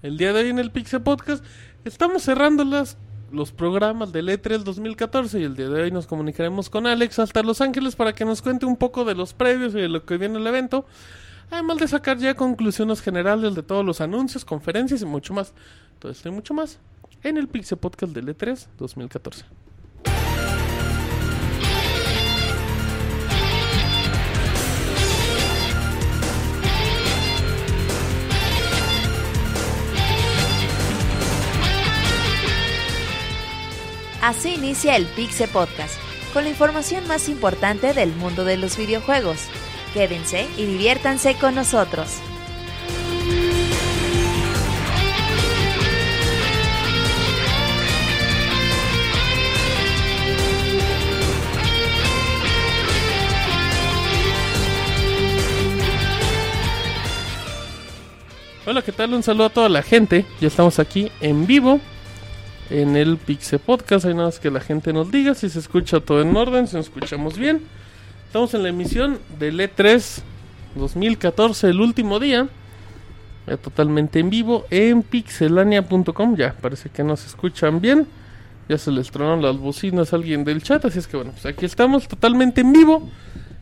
El día de hoy en el Pixel Podcast estamos cerrando las, los programas del E3 2014 y el día de hoy nos comunicaremos con Alex hasta Los Ángeles para que nos cuente un poco de los previos y de lo que viene el evento. Además de sacar ya conclusiones generales de todos los anuncios, conferencias y mucho más. Todo esto y mucho más en el Pixel Podcast del E3 2014. Así inicia el Pixel Podcast, con la información más importante del mundo de los videojuegos. Quédense y diviértanse con nosotros. Hola, ¿qué tal? Un saludo a toda la gente. Ya estamos aquí en vivo en el Pixel Podcast. Hay nada más que la gente nos diga si se escucha todo en orden, si nos escuchamos bien. Estamos en la emisión del E3 2014, el último día. Ya totalmente en vivo en pixelania.com. Ya parece que nos escuchan bien. Ya se les tronaron las bocinas a alguien del chat. Así es que bueno, pues aquí estamos totalmente en vivo.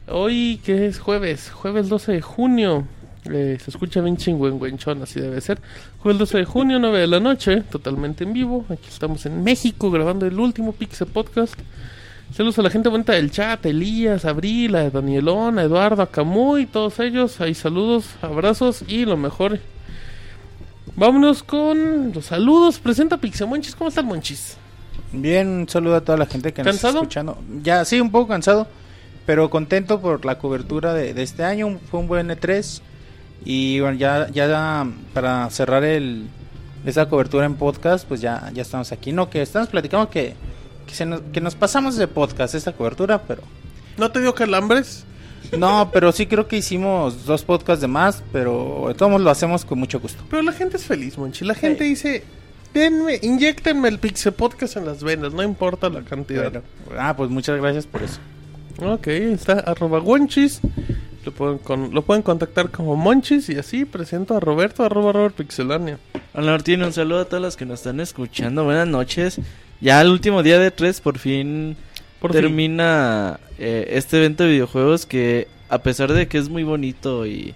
Hoy que es jueves, jueves 12 de junio. Eh, se escucha bien chingüengüenchón, así debe ser. Jueves 12 de junio, 9 de la noche, totalmente en vivo. Aquí estamos en México grabando el último Pixel Podcast. Saludos a la gente bonita del chat, a Elías, a Abril, a Danielón, a Eduardo, a Camuy, todos ellos. Ahí saludos, abrazos y lo mejor. Vámonos con los saludos. Presenta Pixel Monchis, ¿cómo estás Monchis? Bien, un saludo a toda la gente que nos está ¿Cansado? escuchando. Ya, sí, un poco cansado, pero contento por la cobertura de, de este año. Fue un buen E3. Y bueno, ya, ya para cerrar el esa cobertura en podcast, pues ya, ya estamos aquí. No, que estamos platicando que, que, se nos, que nos pasamos de podcast esta cobertura, pero ¿No te dio calambres? no, pero sí creo que hicimos dos podcasts de más, pero de todos lo hacemos con mucho gusto. Pero la gente es feliz, Monchi. La gente dice, denme, inyectenme el Pixel Podcast en las venas, no importa la cantidad. Bueno, ah, pues muchas gracias por eso. Ok, está arroba Wonchis. Lo pueden, con- lo pueden contactar como Monchis y así presento a Roberto, arroba Robert Pixelania. Hola Martín, un saludo a todos los que nos están escuchando. Buenas noches. Ya el último día de tres por fin Por fin. termina eh, este evento de videojuegos que a pesar de que es muy bonito y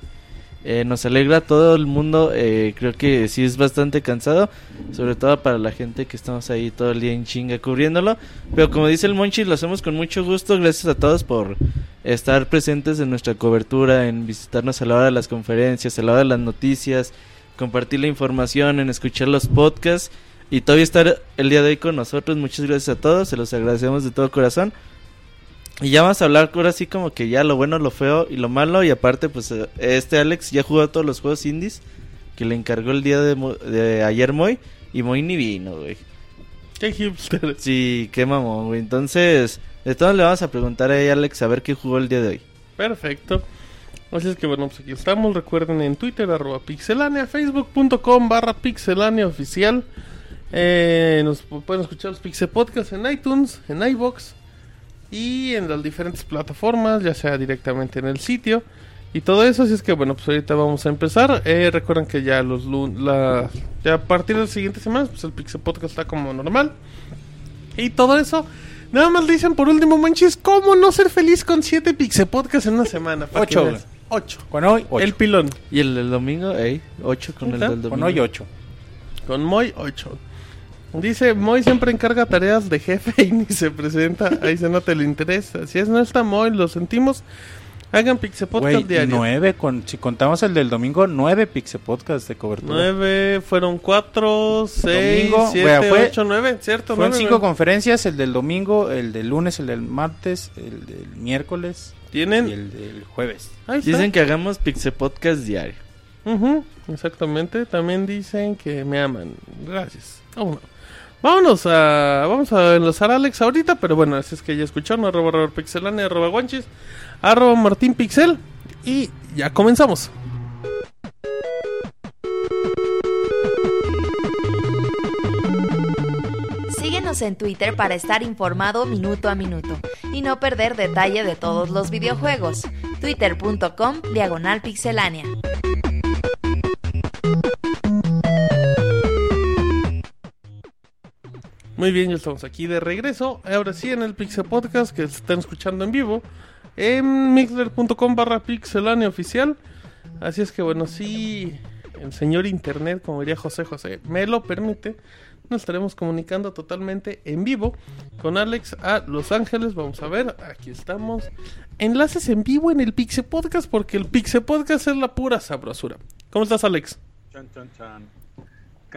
eh, nos alegra todo el mundo, eh, creo que sí es bastante cansado, sobre todo para la gente que estamos ahí todo el día en chinga cubriéndolo. Pero como dice el Monchi, lo hacemos con mucho gusto. Gracias a todos por estar presentes en nuestra cobertura, en visitarnos a la hora de las conferencias, a la hora de las noticias, compartir la información, en escuchar los podcasts y todavía estar el día de hoy con nosotros. Muchas gracias a todos, se los agradecemos de todo corazón. Y ya vamos a hablar ahora sí como que ya lo bueno, lo feo y lo malo. Y aparte, pues eh, este Alex ya jugó todos los juegos indies que le encargó el día de, Mo- de ayer Moy. Y Moy ni vino, güey. Qué hipster. Sí, qué mamón, güey. Entonces, de todos le vamos a preguntar a Alex, a ver qué jugó el día de hoy. Perfecto. Así es que bueno, pues aquí estamos. Recuerden en Twitter, arroba pixelania, facebook.com barra pixelania oficial. Eh, nos pu- pueden escuchar los Pixel Podcast en iTunes, en iBox y en las diferentes plataformas, ya sea directamente en el sitio y todo eso. Así es que bueno, pues ahorita vamos a empezar. Eh, recuerden que ya los lun- la, ya a partir de las siguientes semanas, pues el Pixel Podcast está como normal. Y todo eso. Nada más dicen por último, manches, ¿cómo no ser feliz con 7 Pixel Podcast en una semana? Ocho. Ocho. Con hoy, ocho. El pilón. Y el del domingo, ey, 8 con el del domingo. Con hoy, ocho. Con Moy, 8. Dice, Moy siempre encarga tareas de jefe y ni se presenta. Ahí se nota el interés. Así es, no está Moy, lo sentimos. Hagan Pixel Podcast Güey, diario. nueve, con, si contamos el del domingo, nueve Pixel Podcast de cobertura. Nueve, fueron cuatro, seis, Domingo, siete, güey, fue- ocho, nueve, ¿cierto? Fueron Nueve, cinco nueve. conferencias, el del domingo, el del lunes, el del martes, el del miércoles y Tienen... el del jueves. Ahí está. Dicen que hagamos Pixel Podcast diario. Ujú, exactamente. También dicen que me aman. Gracias. Vámonos. Vámonos a... Vamos a enlazar a Alex ahorita, pero bueno, así es que ya escucharon. Arroba Robert Pixelania, arroba Guanchis, arroba Martín Pixel. Y ya comenzamos. Síguenos en Twitter para estar informado minuto a minuto y no perder detalle de todos los videojuegos. twitter.com diagonal pixelánea. Muy bien, ya estamos aquí de regreso. Ahora sí, en el Pixel Podcast que están escuchando en vivo. En mixler.com barra pixelania oficial. Así es que bueno, sí, el señor Internet, como diría José José, me lo permite. Nos estaremos comunicando totalmente en vivo con Alex a Los Ángeles. Vamos a ver, aquí estamos. Enlaces en vivo en el Pixel Podcast porque el Pixel Podcast es la pura sabrosura. ¿Cómo estás, Alex? Chan, chan, chan.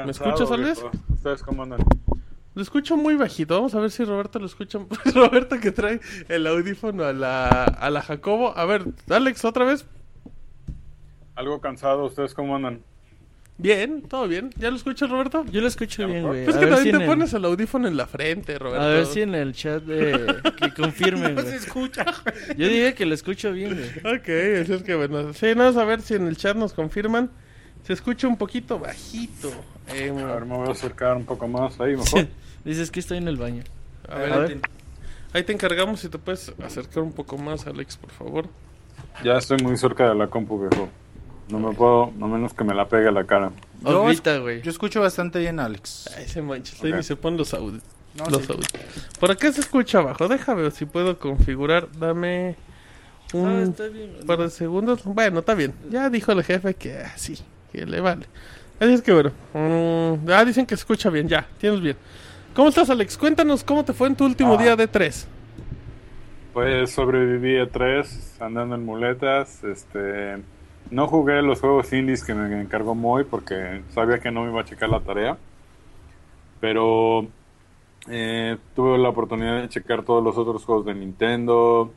¿Me escuchas, Alex? ¿Ustedes cómo andan? Lo escucho muy bajito. Vamos a ver si Roberto lo escucha. Roberto que trae el audífono a la, a la Jacobo. A ver, Alex, otra vez. Algo cansado, ¿ustedes cómo andan? Bien, todo bien. ¿Ya lo escuchas, Roberto? Yo lo escucho bien, güey. Pues A que ver también si te en el- pones el audífono en la frente, Roberto. A ver si en el chat de... que confirmen, güey. escucha. Yo dije que lo escucho bien, güey. Ok, así es que bueno. Sí, vamos a ver si en el chat nos confirman. Se escucha un poquito bajito. Eh, A ver, me voy a acercar un poco más ahí, mejor. Dices que estoy en el baño. a ver, a ver. ahí te encargamos si te puedes acercar un poco más, Alex, por favor. Ya estoy muy cerca de la compu, viejo. No me puedo, no menos que me la pegue a la cara. Yo Ahorita, güey. Yo escucho bastante bien, Alex. Ay, se mancha. Se ponen los audios. No, los sí. audios. Por acá se escucha abajo. Déjame ver si puedo configurar. Dame un Ah, está bien. par de segundos. Bueno, está bien. Ya dijo el jefe que ah, sí, que le vale. Así es que bueno. mm, ah, dicen que se escucha bien. Ya, tienes bien. ¿Cómo estás, Alex? Cuéntanos cómo te fue en tu último Ah. día de tres. Pues sobreviví a tres, andando en muletas. Este, no jugué los juegos indies que me encargó Moy porque sabía que no me iba a checar la tarea. Pero eh, tuve la oportunidad de checar todos los otros juegos de Nintendo.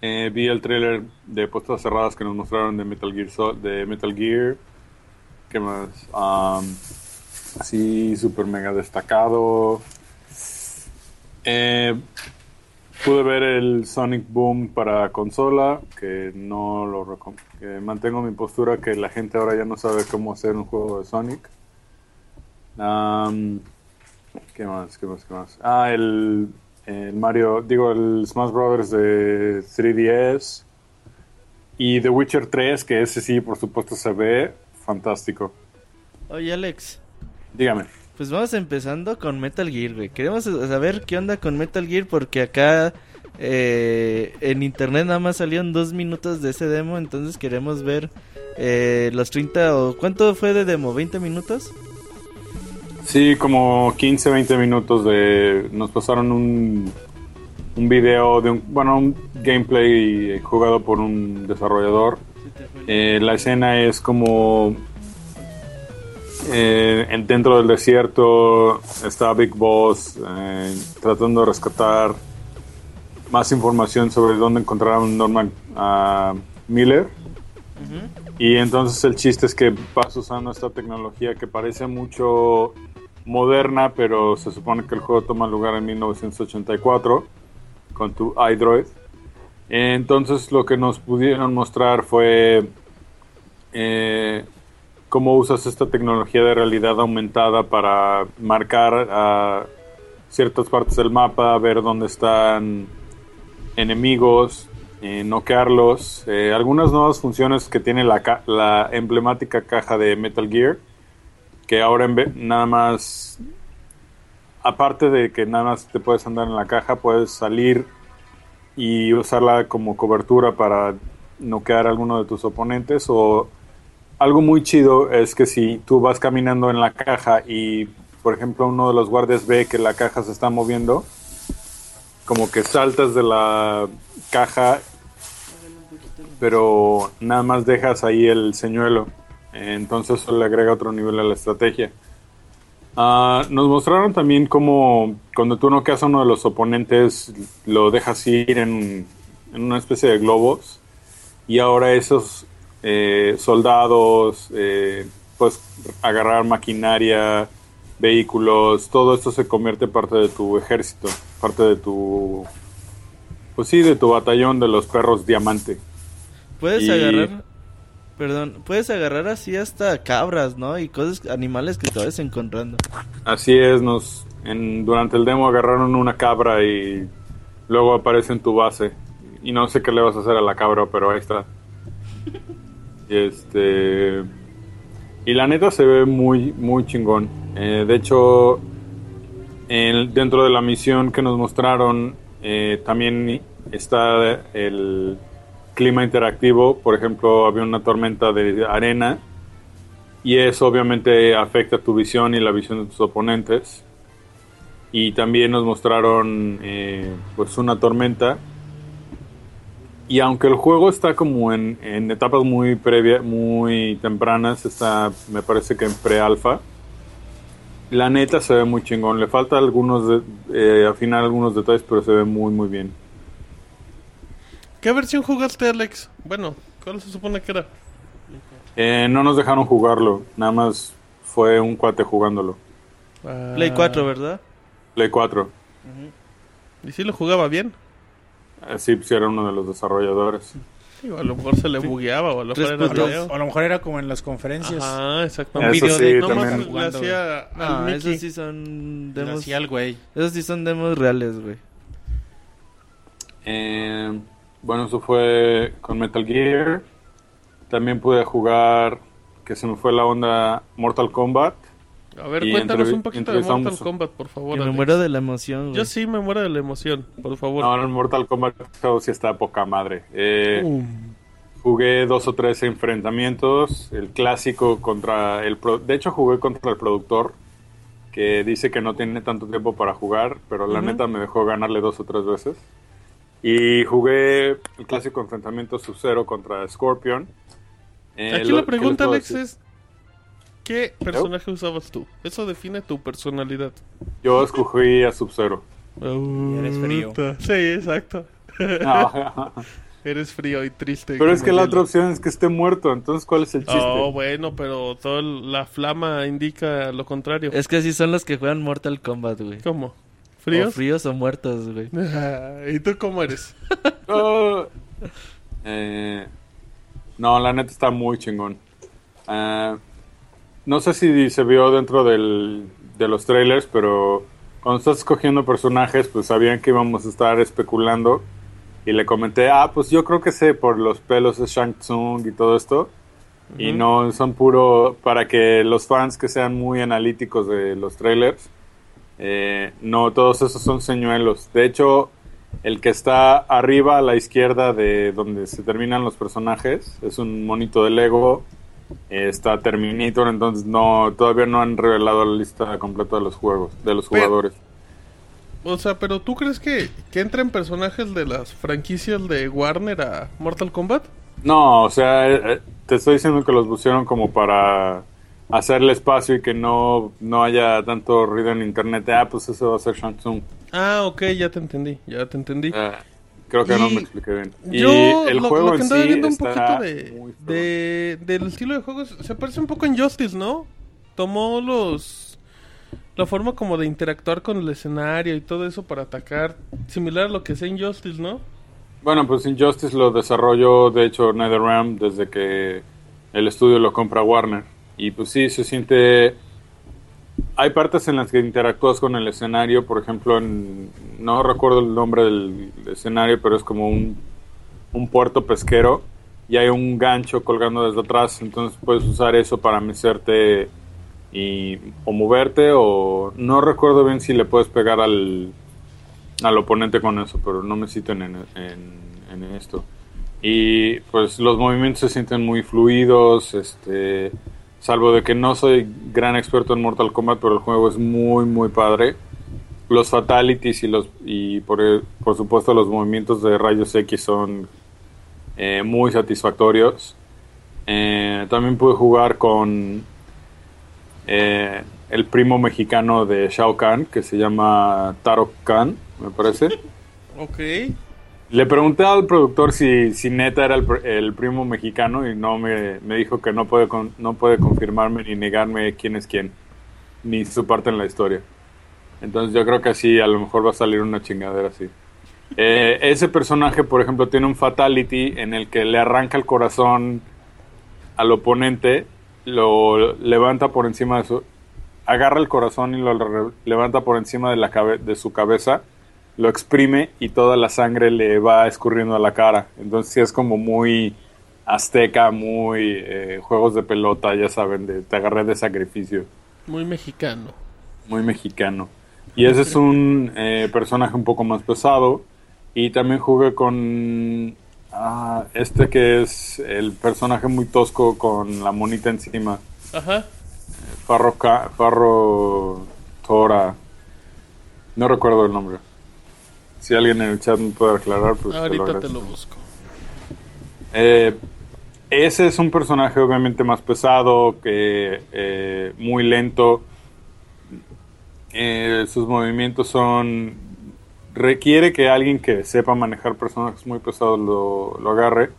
Eh, vi el tráiler de puestas cerradas que nos mostraron de Metal Gear. Sol- de Metal Gear. ¿Qué más? Así, super mega destacado. Eh, Pude ver el Sonic Boom para consola, que no lo recom- que mantengo mi postura que la gente ahora ya no sabe cómo hacer un juego de Sonic. ¿Qué más? ¿Qué más? ¿Qué más? Ah, el, el Mario, digo, el Smash Brothers de 3DS. Y The Witcher 3, que ese sí, por supuesto, se ve fantástico. Oye, Alex. Dígame. Pues vamos empezando con Metal Gear, güey. Queremos saber qué onda con Metal Gear porque acá eh, en internet nada más salieron dos minutos de ese demo, entonces queremos ver eh, los 30 o... ¿Cuánto fue de demo? ¿20 minutos? Sí, como 15, 20 minutos de... Nos pasaron un, un video de un... Bueno, un gameplay jugado por un desarrollador. Eh, la escena es como... eh, en- dentro del desierto está Big Boss eh, tratando de rescatar más información sobre dónde encontrar a Norman ah, Miller. Y entonces el chiste es que vas usando esta tecnología que parece mucho moderna, pero se supone que el juego toma lugar en 1984 con tu iDroid. Entonces lo que nos pudieron mostrar fue eh, cómo usas esta tecnología de realidad aumentada para marcar a ciertas partes del mapa, ver dónde están enemigos, eh, noquearlos. Eh, algunas nuevas funciones que tiene la, ca- la emblemática caja de Metal Gear, que ahora en nada más, aparte de que nada más te puedes andar en la caja, puedes salir y usarla como cobertura para noquear a alguno de tus oponentes o algo muy chido es que si tú vas caminando en la caja y por ejemplo uno de los guardias ve que la caja se está moviendo como que saltas de la caja pero nada más dejas ahí el señuelo. Entonces eso le agrega otro nivel a la estrategia. Ah, nos mostraron también cómo cuando tú noqueas a uno de los oponentes lo dejas ir en, en una especie de globos y ahora esos eh, soldados eh, pues agarrar maquinaria vehículos todo esto se convierte parte de tu ejército parte de tu pues sí de tu batallón de los perros diamante Puedes Y- agarrar... Perdón, puedes agarrar así hasta cabras, ¿no? Y cosas, animales que te vayas encontrando. Así es, nos en, durante el demo agarraron una cabra y luego aparece en tu base. y no sé qué le vas a hacer a la cabra, pero ahí está. Y este. Y la neta se ve muy, muy chingón. Eh, de hecho, en- dentro de la misión que nos mostraron, eh, también está el clima interactivo. Por ejemplo, había una tormenta de arena. Y eso obviamente afecta tu visión y la visión de tus oponentes. Y también nos mostraron eh, pues una tormenta. Y aunque el juego está como en, en etapas muy previas, muy tempranas, está me parece que en pre-alfa. La neta se ve muy chingón. Le falta algunos de, eh, afinar algunos detalles, pero se ve muy muy bien. ¿Qué versión jugaste, Alex? Bueno, ¿cuál se supone que era? Eh, no nos dejaron jugarlo, nada más fue un cuate jugándolo. Ah, Play 4, ¿verdad? Play 4. ¿Y si lo jugaba bien? Así pues era uno de los desarrolladores. Digo, a lo mejor se le bugueaba o a lo mejor era A lo, feo. a lo mejor era como en las conferencias. Ajá, exactamente. Eso video sí, de- No también. más le hacía Mickey. esos sí son demos. hacía el güey. Esos sí son demos reales, güey. Eh, bueno, eso fue con Metal Gear. También pude jugar, que se me fue la onda, Mortal Kombat. A ver, Y cuéntanos un poquito de Mortal Kombat, por favor. Me muero de la emoción, güey. Yo sí me muero de la emoción, por favor. No, el Mortal Kombat sí está poca madre. Eh, Um, Jugué dos o tres enfrentamientos. El clásico contra el... pro- de hecho, jugué contra el productor, que dice que no tiene tanto tiempo para jugar, pero la neta me dejó ganarle dos o tres veces. Y jugué el clásico enfrentamiento Sub-Zero contra Scorpion. Eh, Aquí lo- la ¿qué pregunta, Alex, decir? es... ¿Qué personaje usabas tú? Eso define tu personalidad. Yo escogí a Sub-Zero. eres frío. Sí, exacto. No. Eres frío y triste. pero es que la otra opción es que esté muerto, entonces ¿cuál es el chiste? Oh, bueno, pero toda la flama indica lo contrario. Es que así son los que juegan Mortal Kombat, güey. ¿Cómo? O ¿Fríos? fríos o muertos, güey. ¿Y tú cómo eres? Eh, no, la neta está muy chingón. Ah, no sé si se vio dentro del, de los trailers, pero cuando estás escogiendo personajes, pues sabían que íbamos a estar especulando. Y le comenté, ah, pues yo creo que sé por los pelos de Shang Tsung y todo esto. Y no, son puro para que los fans que sean muy analíticos de los trailers, eh, no, todos esos son señuelos. De hecho, el que está arriba a la izquierda de donde se terminan los personajes es un monito de Lego. Está Terminator, entonces no todavía no han revelado la lista completa de los juegos, de los Pero- jugadores. O sea, pero ¿tú crees que, que entren personajes de las franquicias de Warner a Mortal Kombat? No, o sea, eh, eh, te estoy diciendo que los pusieron como para hacerle espacio y que no, no haya tanto ruido en internet. Ah, pues eso va a ser Shang Tsung. Ah, ok, ya te entendí, ya te entendí. Eh, creo que no Y me expliqué bien. Y Yo el lo, juego lo que en andaba sí viendo un poquito de, de- del estilo de juegos, se parece un poco en Justice, ¿no? Tomó los la forma como de interactuar con el escenario y todo eso para atacar, similar a lo que sea en Justice, ¿no? Bueno, pues Injustice lo desarrolló, de hecho, NetherRealm desde que el estudio lo compra Warner. Y pues sí, se siente... Hay partes en las que interactúas con el escenario, por ejemplo, en... no recuerdo el nombre del escenario, pero es como un, puerto pesquero y hay un gancho colgando desde atrás, entonces puedes usar eso para mecerte y o moverte o no recuerdo bien si le puedes pegar al al oponente con eso, pero no me citen en, en, en esto. Y pues los movimientos se sienten muy fluidos, este, salvo de que no soy gran experto en Mortal Kombat, pero el juego es muy muy padre. Los fatalities y los y por, por supuesto los movimientos de rayos X son eh, muy satisfactorios. Eh, también pude jugar con eh, el primo mexicano de Shao Kahn, que se llama Taro Khan, me parece. Ok. Le pregunté al productor si, si neta era el, el primo mexicano y no me, me dijo que no puede, con- no puede confirmarme ni negarme quién es quién, ni su parte en la historia. Entonces yo creo que así a lo mejor va a salir una chingadera así. Eh, ese personaje, por ejemplo, tiene un fatality en el que le arranca el corazón al oponente, lo levanta por encima de su... agarra el corazón y lo levanta por encima de, la cabe- de su cabeza lo exprime y toda la sangre le va escurriendo a la cara. Entonces sí es como muy azteca, muy eh, juegos de pelota, ya saben, de te agarré de sacrificio. Muy mexicano. Muy mexicano. Y ese es un eh, personaje un poco más pesado. Y también jugué con ah, este que es el personaje muy tosco con la monita encima. Ajá. Farro, Farro Tora. No recuerdo el nombre. Si alguien en el chat me puede aclarar, pues te lo Ahorita te lo busco. Eh, ese es un personaje obviamente más pesado, que eh, muy lento. Eh, sus movimientos son... Requiere que alguien que sepa manejar personajes muy pesados lo, lo agarre.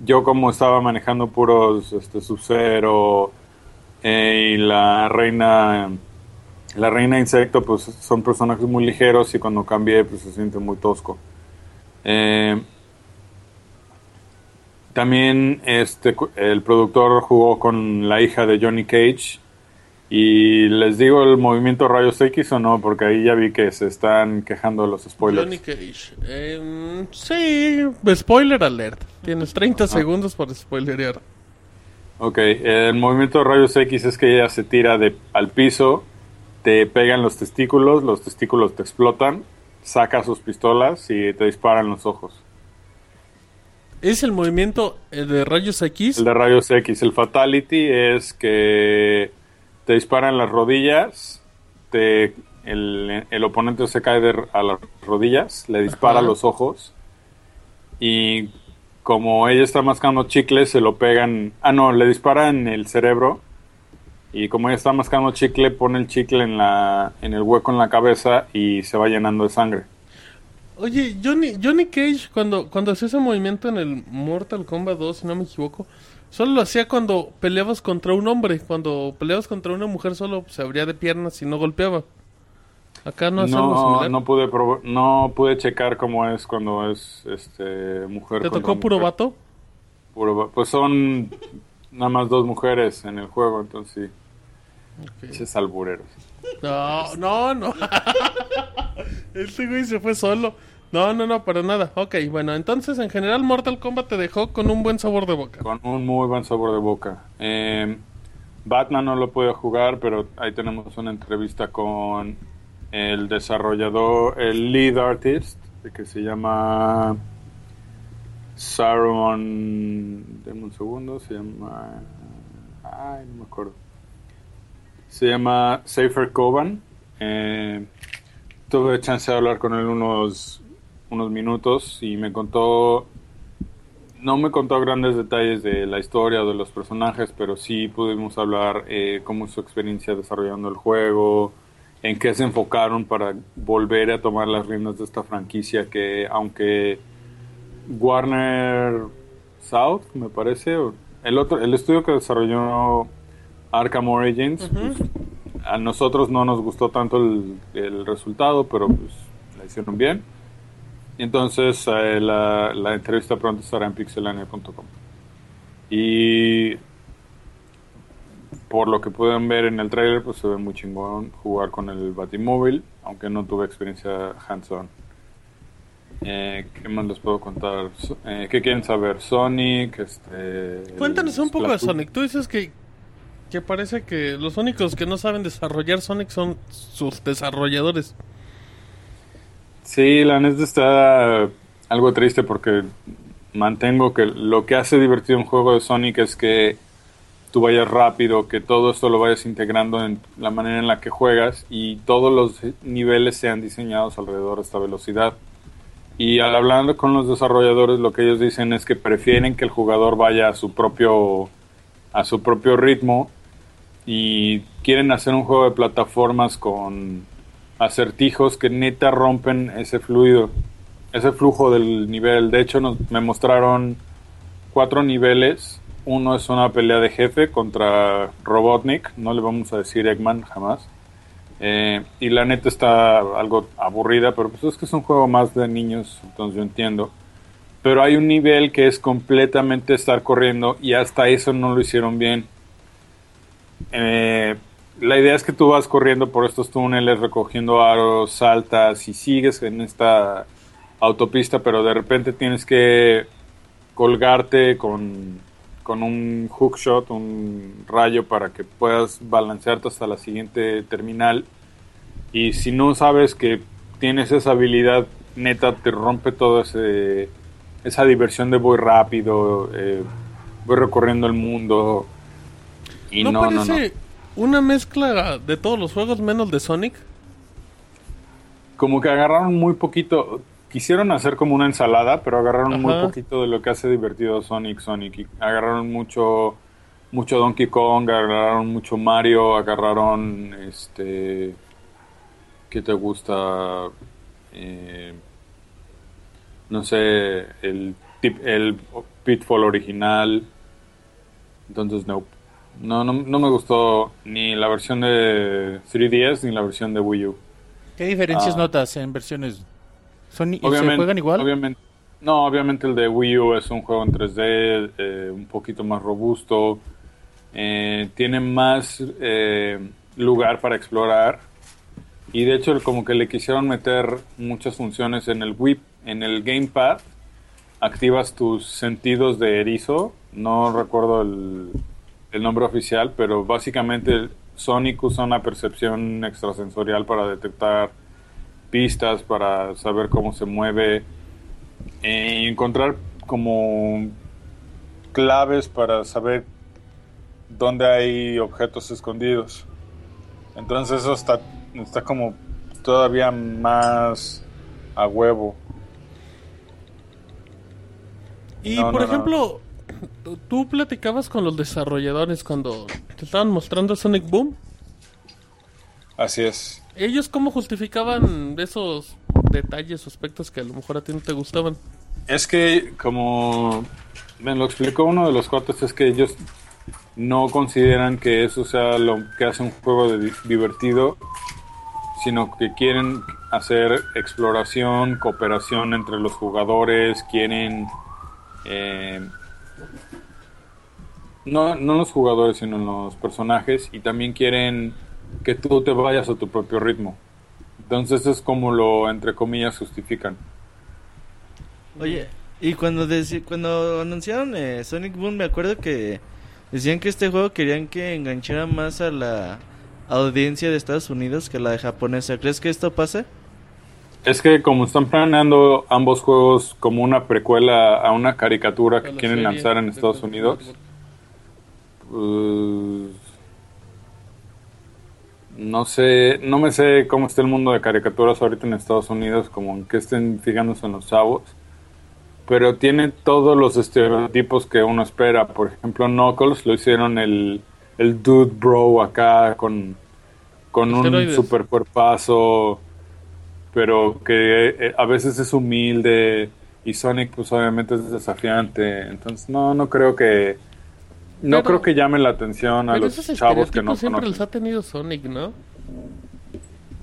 Yo como estaba manejando puros este, Sub-Zero eh, y la reina... La reina insecto pues son personajes muy ligeros y cuando cambié pues se siente muy tosco. Eh, también este el productor jugó con la hija de Johnny Cage y les digo el movimiento rayos X o no porque ahí ya vi que se están quejando los spoilers. Johnny Cage. Em, sí, spoiler alert. Tienes 30 segundos para spoilerear. Ok, el movimiento de rayos X es que ella se tira de al piso, te pegan los testículos, los testículos te explotan, saca sus pistolas y te disparan los ojos. ¿Es el movimiento eh, de rayos X? El de rayos X, el fatality es que te disparan las rodillas, te, el, el oponente se cae de- a las rodillas, le dispara Ajá. los ojos y como ella está mascando chicle se lo pegan, ah no, le dispara en el cerebro y como ella está mascando chicle pone el chicle en la en el hueco en la cabeza y se va llenando de sangre. Oye, Johnny, Johnny Cage, cuando, cuando hacía ese movimiento en el Mortal Kombat 2, si no me equivoco, solo lo hacía cuando peleabas contra un hombre. Cuando peleabas contra una mujer, solo se abría de piernas y no golpeaba. Acá no algo No, similar. no pude no pude checar cómo es cuando es este mujer ¿Te tocó puro mujer. vato? Puro Pues son nada más dos mujeres en el juego, entonces sí. Esos albureros. No, no, no. este güey se fue solo. No, no, no, para nada. Ok, bueno, entonces en general Mortal Kombat te dejó con un buen sabor de boca. Con un muy buen sabor de boca. Eh, Batman no lo pude jugar, pero ahí tenemos una entrevista con el desarrollador, el lead artist, que se llama Saruman. Denme un segundo, se llama. Ay, no me acuerdo. Se llama Safer Coban. Eh, tuve chance de hablar con él unos, unos minutos y me contó no me contó grandes detalles de la historia o de los personajes, pero sí pudimos hablar eh, cómo su experiencia desarrollando el juego, en qué se enfocaron para volver a tomar las riendas de esta franquicia que aunque Warner South, me parece, el otro, el estudio que desarrolló Arkham Origins, pues, a nosotros no nos gustó tanto el, el resultado, pero pues la hicieron bien. Entonces eh, la, la entrevista pronto estará en pixelania.com. Y por lo que pueden ver en el trailer, pues se ve muy chingón jugar con el Batimóvil, aunque no tuve experiencia hands-on. Eh, ¿Qué más les puedo contar? Eh, ¿Qué quieren saber? Sonic, este... Cuéntanos un poco de. Sonic. Tú dices que, que parece que los únicos que no saben desarrollar Sonic son sus desarrolladores. Sí, la neta está algo triste porque mantengo que lo que hace divertido un juego de Sonic es que tú vayas rápido, que todo esto lo vayas integrando en la manera en la que juegas y todos los niveles sean diseñados alrededor de esta velocidad. Y al hablar con los desarrolladores lo que ellos dicen es que prefieren que el jugador vaya a su propio a su propio ritmo y quieren hacer un juego de plataformas con acertijos que neta rompen ese fluido, ese flujo del nivel. De hecho, nos, me mostraron cuatro niveles. Uno es una pelea de jefe contra Robotnik, no le vamos a decir Eggman jamás. Eh, y la neta está algo aburrida, pero pues es que es un juego más de niños, entonces yo entiendo. Pero hay un nivel que es completamente estar corriendo y hasta eso no lo hicieron bien. Eh, la idea es que tú vas corriendo por estos túneles, recogiendo aros, saltas y sigues en esta autopista, pero de repente tienes que colgarte con, con un hookshot, un rayo para que puedas balancearte hasta la siguiente terminal. Y si no sabes que tienes esa habilidad, neta, te rompe toda esa diversión de voy rápido, eh, voy recorriendo el mundo. Y ¿No, no, no, no. parece una mezcla de todos los juegos menos de Sonic? Como que agarraron muy poquito. Quisieron hacer como una ensalada, pero agarraron muy poquito de lo que hace divertido Sonic, Sonic. Y agarraron mucho, mucho Donkey Kong, agarraron mucho Mario, agarraron este. ¿Qué te gusta? Eh, no sé, el, tip- el Pitfall original. Entonces, no. No, no, no me gustó ni la versión de 3DS ni la versión de Wii U. ¿Qué diferencias Ah. notas en versiones? ¿Son, ¿y ¿Se Obviamente, juegan igual? Obviamente, no, obviamente el de Wii U es un juego en 3D, eh, un poquito más robusto, eh, tiene más eh, lugar para explorar. Y de hecho como que le quisieron meter muchas funciones en el Wii, en el Gamepad, activas tus sentidos de erizo, no recuerdo el, el nombre oficial, pero básicamente Sonic usa una percepción extrasensorial para detectar pistas para saber cómo se mueve e encontrar como claves para saber dónde hay objetos escondidos. Entonces eso está, está como todavía más a huevo. Y No, por no, no. ejemplo, tú platicabas con los desarrolladores cuando te estaban mostrando Sonic Boom. Así es. ¿Ellos cómo justificaban esos detalles o aspectos que a lo mejor a ti no te gustaban? Es que, como me lo explicó uno de los cuates, es que ellos no consideran que eso sea lo que hace un juego de di- divertido, sino que quieren hacer exploración, cooperación entre los jugadores, quieren... eh, no, no los jugadores, sino los personajes, y también quieren que tú te vayas a tu propio ritmo. Entonces es como lo, entre comillas, justifican. Oye, y cuando deci- cuando anunciaron eh, Sonic Boom, me acuerdo que decían que este juego querían que enganchara más a la audiencia de Estados Unidos que a la de japonesa. ¿Crees que esto pase? Es que como están planeando ambos juegos como una precuela a una caricatura que quieren serie lanzar en Estados Unidos, pues, no sé, no me sé cómo está el mundo de caricaturas ahorita en Estados Unidos, como en que estén fijándose en los chavos, pero tiene todos los estereotipos que uno espera. Por ejemplo, Knuckles lo hicieron el, el dude bro acá con, con un super cuerpazo, pero que eh, a veces es humilde y Sonic pues obviamente es desafiante. Entonces no, no creo que... No Pero- creo que llame la atención a Pero los esos chavos que no siempre los conocen. ha tenido Sonic, ¿no?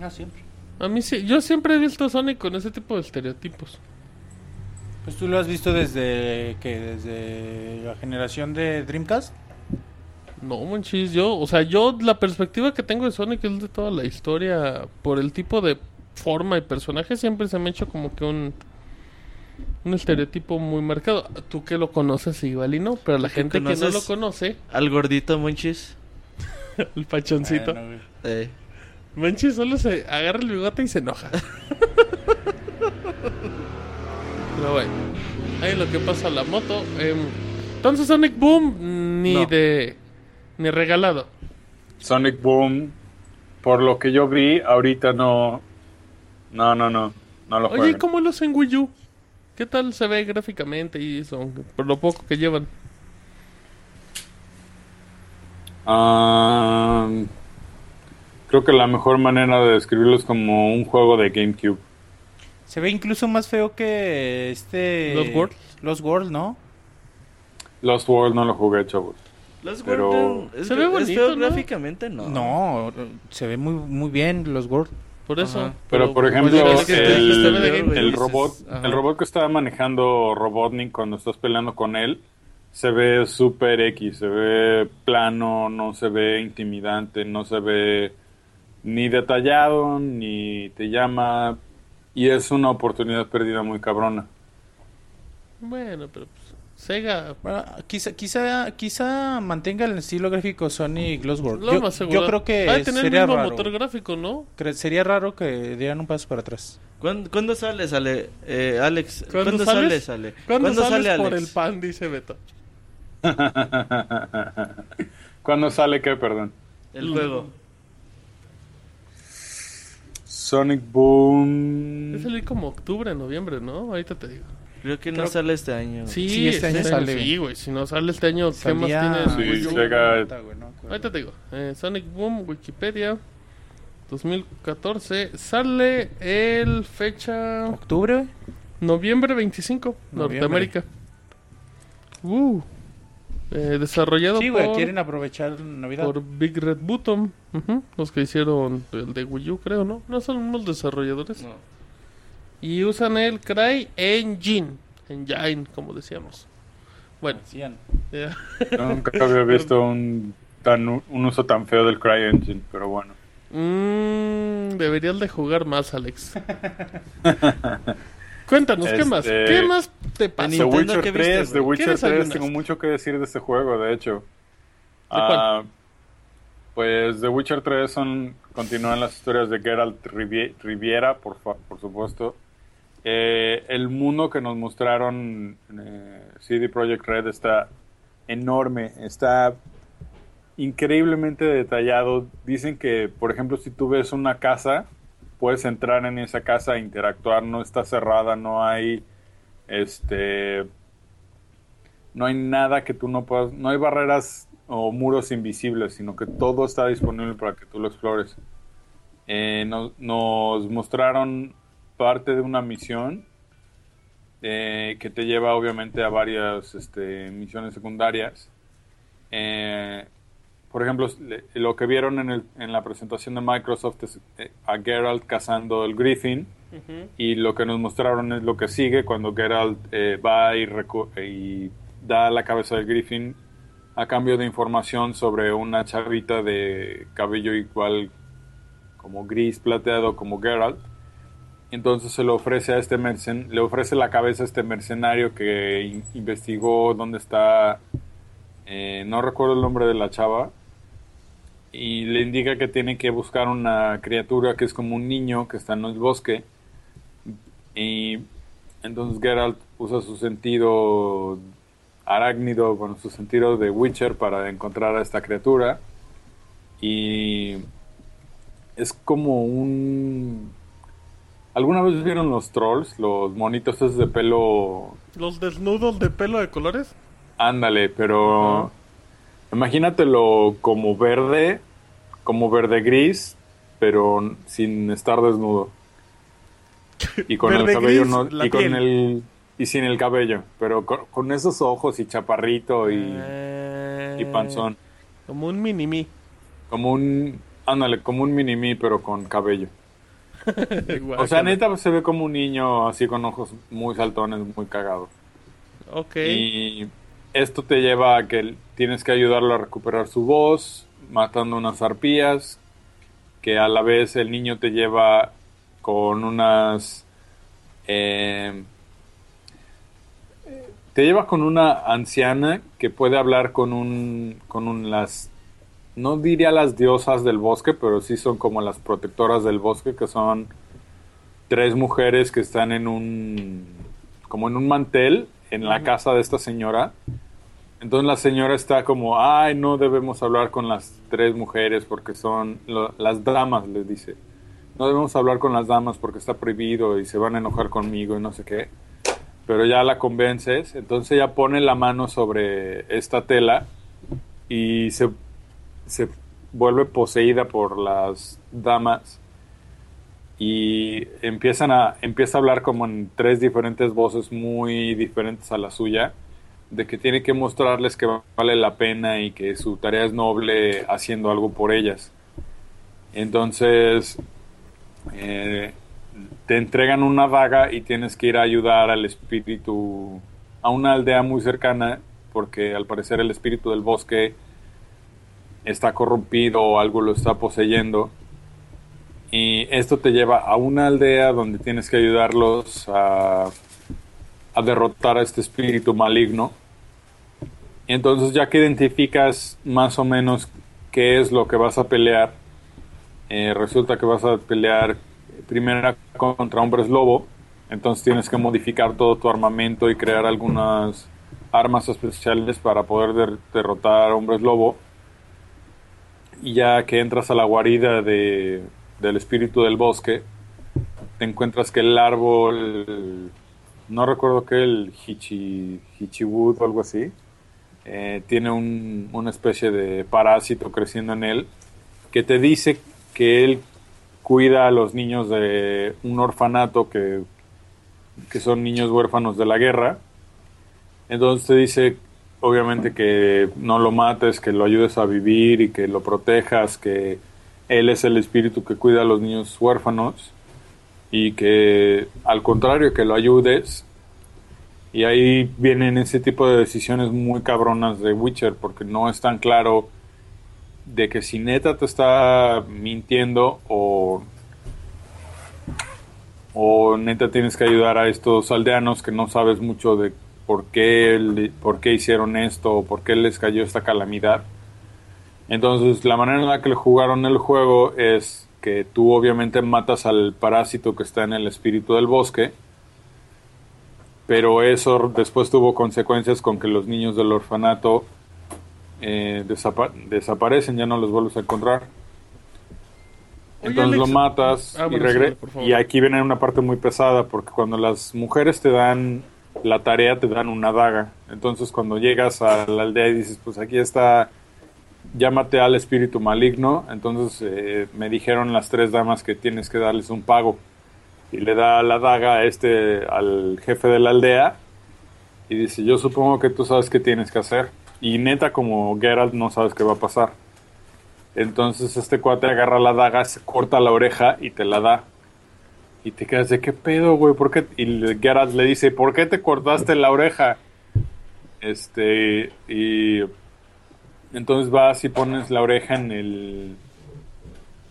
Ah, siempre. A mí sí, yo siempre he visto a Sonic con ese tipo de estereotipos. Pues tú lo has visto desde que desde la generación de Dreamcast. No, manchis, yo, o sea, yo la perspectiva que tengo de Sonic es de toda la historia, por el tipo de forma y personaje siempre se me ha hecho como que un un estereotipo muy marcado. Tú que lo conoces igual y no, pero la gente que no lo conoce, Al gordito Monchis. el pachoncito, Bueno, güey. Eh, Manchis solo se agarra el bigote y se enoja. Pero bueno, ahí lo que pasa a la moto. em, entonces Sonic Boom ni No. de ni regalado. Sonic Boom, por lo que yo vi, ahorita no... No, no, no. No lo Oye, ¿y jueguen. cómo lo hacen Wii U? ¿Qué tal se ve gráficamente y eso? Por lo poco que llevan. Ah, creo que la mejor manera de describirlo es como un juego de GameCube. Se ve incluso más feo que este Lost World. Los World, ¿no? Lost World no lo jugué, chavos. Los Pero- es, Se ve es bonito, feo ¿no? gráficamente, no. No, se ve muy muy bien Los World. Por eso. Ajá. Pero, por ejemplo, el- robot, ajá. el robot que estaba manejando Robotnik cuando estás peleando con él, se ve super X, se ve plano, no se ve intimidante, no se ve ni detallado, ni te llama. Y es una oportunidad perdida muy cabrona. Bueno, pero Sega. Bueno, quizá, quizá, quizá mantenga el estilo gráfico Sony Glossworld. Lo Yo, más seguro. yo creo que de tener sería el mismo raro. motor gráfico, ¿no? Cre- Sería raro que dieran un paso para atrás. ¿Cuándo, cuándo sale, sale eh, Alex? ¿Cuándo ¿Cuándo, sales? sale, sale? ¿Cuándo, sales sale por Alex? el pan? Dice Beto. ¿Cuándo sale qué, perdón? El juego. Sonic Boom. Es salir como octubre, noviembre, ¿no? Ahorita te digo. Creo que no Creo- sale este año. Sí, Sí, este año sale. Sí, güey. Si no sale este año, ¿qué más Salía- tienes? Sí, Wii U? Sega- Ahorita, no te digo. Eh, Sonic Boom, Wikipedia. 2014. Sale el fecha. ¿Octubre? Noviembre 25, Noviembre. Norteamérica. Uh. Eh, desarrollado Sí, güey, por, quieren aprovechar Navidad. por Big Red Button. Ujú, Los que hicieron el de Wii U, creo, ¿no? No son unos desarrolladores. No. Y usan el Cry Engine. Engine, como decíamos. Bueno, eh, Nunca había visto un, tan, un uso tan feo del CryEngine, pero bueno. mm, deberías de jugar más, Alex. Cuéntanos, ¿qué más? Este, ¿Qué más te The pasó? Nintendo, Witcher ¿qué viste, 3, The? Witcher ¿Qué 3, desayunaste? tengo mucho que decir de este juego, de hecho. cuál? Ah, pues The Witcher 3 son, continúan las historias de Geralt Rivie- Riviera, por, fa- por supuesto. Eh, el mundo que nos mostraron eh, CD Projekt Red está enorme, está increíblemente detallado. Dicen que, por ejemplo, si tú ves una casa, puedes entrar en esa casa e interactuar, no está cerrada, no hay este no hay nada que tú no puedas, no hay barreras o muros invisibles, sino que todo está disponible para que tú lo explores. Eh, nos, nos mostraron parte de una misión eh, que te lleva obviamente a varias este, misiones secundarias. Eh, por ejemplo, lo que vieron en, el- en la presentación de Microsoft es eh, a Geralt cazando el Griffin. Y lo que nos mostraron es lo que sigue cuando Geralt eh, va y da la cabeza del Griffin a cambio de información sobre una chavita de cabello igual como gris plateado como Geralt. Entonces se lo ofrece a este mercen le ofrece la cabeza a este mercenario que in- investigó dónde está eh, no recuerdo el nombre de la chava y le indica que tiene que buscar una criatura que es como un niño que está en el bosque y entonces Geralt usa su sentido arácnido, bueno, su sentido de Witcher para encontrar a esta criatura. Y es como un... ¿Alguna vez vieron los trolls? Los monitos esos de pelo... Los desnudos de pelo de colores. Ándale, pero... Imagínatelo como verde, como verde gris, pero sin estar desnudo. Y con el cabello gris, no, y con piel. el y sin el cabello, pero con, con esos ojos y chaparrito y, Eh, y panzón, Como un mini-me. como un ándale, como un mini mí pero con cabello. O sea, neta se ve como un niño así con ojos muy saltones, muy cagados. Ok. Y esto te lleva a que tienes que ayudarlo a recuperar su voz, matando unas arpías, que a la vez el niño te lleva con unas... eh, te lleva con una anciana que puede hablar con un... con un las... No diría las diosas del bosque, pero sí son como las protectoras del bosque, que son tres mujeres que están en un... como en un mantel en la casa de esta señora. Entonces la señora está como, ay, no debemos hablar con las tres mujeres porque son lo- las damas, les dice. No debemos hablar con las damas porque está prohibido y se van a enojar conmigo y no sé qué. Pero ya la convences, entonces ella pone la mano sobre esta tela y se, se vuelve poseída por las damas y empiezan a empieza a hablar como en tres diferentes voces muy diferentes a la suya de que tiene que mostrarles que vale la pena y que su tarea es noble haciendo algo por ellas. Entonces eh, te entregan una daga y tienes que ir a ayudar al espíritu a una aldea muy cercana porque al parecer el espíritu del bosque está corrompido o algo lo está poseyendo. Y esto te lleva a una aldea donde tienes que ayudarlos a, a derrotar a este espíritu maligno. Entonces ya que identificas más o menos qué es lo que vas a pelear, eh, resulta que vas a pelear primero contra hombres lobo, entonces tienes que modificar todo tu armamento y crear algunas armas especiales para poder der- derrotar hombres lobo. Y ya que entras a la guarida de, del espíritu del bosque, te encuentras que el árbol, no recuerdo qué, el hichi, hichiwood o algo así, eh, tiene un- una especie de parásito creciendo en él que te dice que él cuida a los niños de un orfanato que, que son niños huérfanos de la guerra. Entonces te dice, obviamente, que no lo mates, que lo ayudes a vivir y que lo protejas, que él es el espíritu que cuida a los niños huérfanos y que al contrario, que lo ayudes. Y ahí vienen ese tipo de decisiones muy cabronas de Witcher, porque no es tan claro de que si neta te está mintiendo o o neta tienes que ayudar a estos aldeanos que no sabes mucho de por qué por qué hicieron esto o por qué les cayó esta calamidad. Entonces, la manera en la que le jugaron el juego es que tú obviamente matas al parásito que está en el espíritu del bosque, pero eso después tuvo consecuencias con que los niños del orfanato eh, desapa- desaparecen, ya no los vuelves a encontrar. Oye, Entonces Alex. lo matas Ah, y, bueno, regre- sí, por favor. y aquí viene una parte muy pesada porque cuando las mujeres te dan la tarea te dan una daga. Entonces cuando llegas a la aldea y dices pues aquí está, llámate al espíritu maligno. Entonces eh, me dijeron las tres damas que tienes que darles un pago y le da la daga a este al jefe de la aldea y dice yo supongo que tú sabes qué tienes que hacer y neta como Geralt no sabes qué va a pasar. Entonces este cuate agarra la daga, se corta la oreja y te la da. Y te quedas de qué pedo, güey, ¿por qué? Y Geralt le dice, ¿por qué te cortaste la oreja? Este, y entonces vas y pones la oreja en el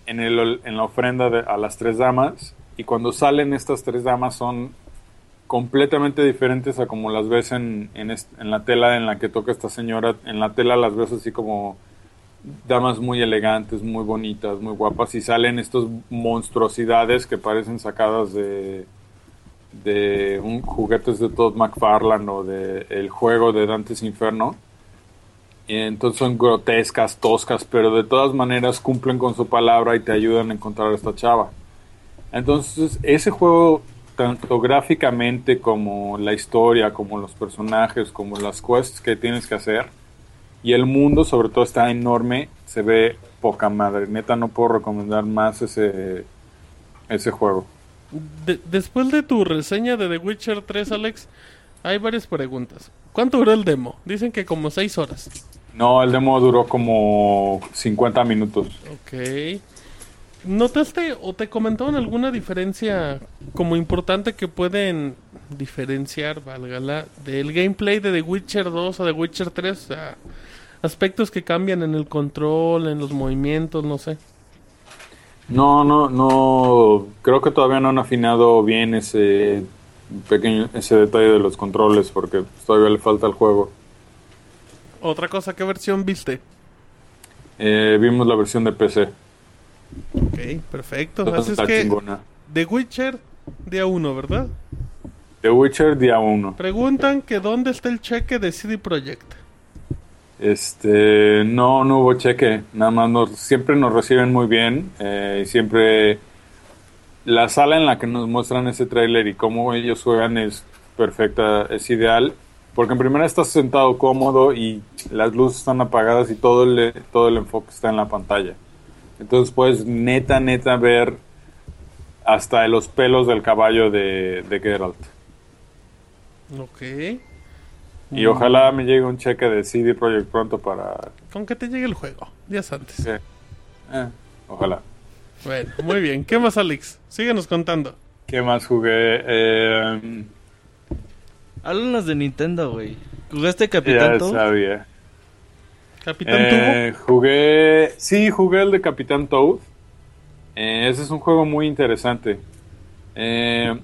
en el en la ofrenda de- a las tres damas y cuando salen estas tres damas son completamente diferentes a como las ves en, en, en la tela en la que toca esta señora. En la tela las ves así como damas muy elegantes, muy bonitas, muy guapas y salen estos monstruosidades que parecen sacadas de de juguetes de Todd McFarlane o de el juego de Dante's Inferno. Y entonces son grotescas, toscas, pero de todas maneras cumplen con su palabra y te ayudan a encontrar a esta chava. Entonces, ese juego, tanto gráficamente como la historia, como los personajes, como las quests que tienes que hacer, y el mundo, sobre todo, está enorme, se ve poca madre. Neta, no puedo recomendar más ese, ese juego. De- después de tu reseña de The Witcher 3, Alex, hay varias preguntas. ¿Cuánto duró el demo? Dicen que como 6 horas. No, el demo duró como 50 minutos. Ok. ¿Notaste o te comentaron alguna diferencia como importante que pueden diferenciar, válgala, del gameplay de The Witcher 2 a The Witcher 3? O sea, aspectos que cambian en el control, en los movimientos, no sé. No, no, no. Creo que todavía no han afinado bien ese pequeño, ese detalle de los controles porque todavía le falta al juego. Otra cosa, ¿qué versión viste? Eh, vimos la versión de PC. Ok, perfecto. Entonces Así es está que chingona. The Witcher día 1, ¿verdad? The Witcher día 1. Preguntan que dónde está el cheque de CD Projekt. Este, no, no hubo cheque. Nada más nos, siempre nos reciben muy bien. eh, siempre la sala en la que nos muestran ese tráiler y cómo ellos juegan es perfecta, es ideal. Porque en primera estás sentado cómodo y las luces están apagadas y todo el, todo el enfoque está en la pantalla. Entonces puedes neta, neta ver hasta los pelos del caballo de, de Geralt. Ok. Y ojalá me llegue un cheque de CD Projekt pronto para... Con que te llegue el juego, días antes. eh, eh, ojalá. Bueno, muy bien. ¿Qué más, Alex? Síguenos contando. ¿Qué más jugué? Eh, Háblanos de Nintendo, güey. ¿Jugaste Capitán Ya Toad? sabía. Capitán Eh, jugué, sí, jugué el de Capitán Toad. Eh, ese es un juego muy interesante. Eh,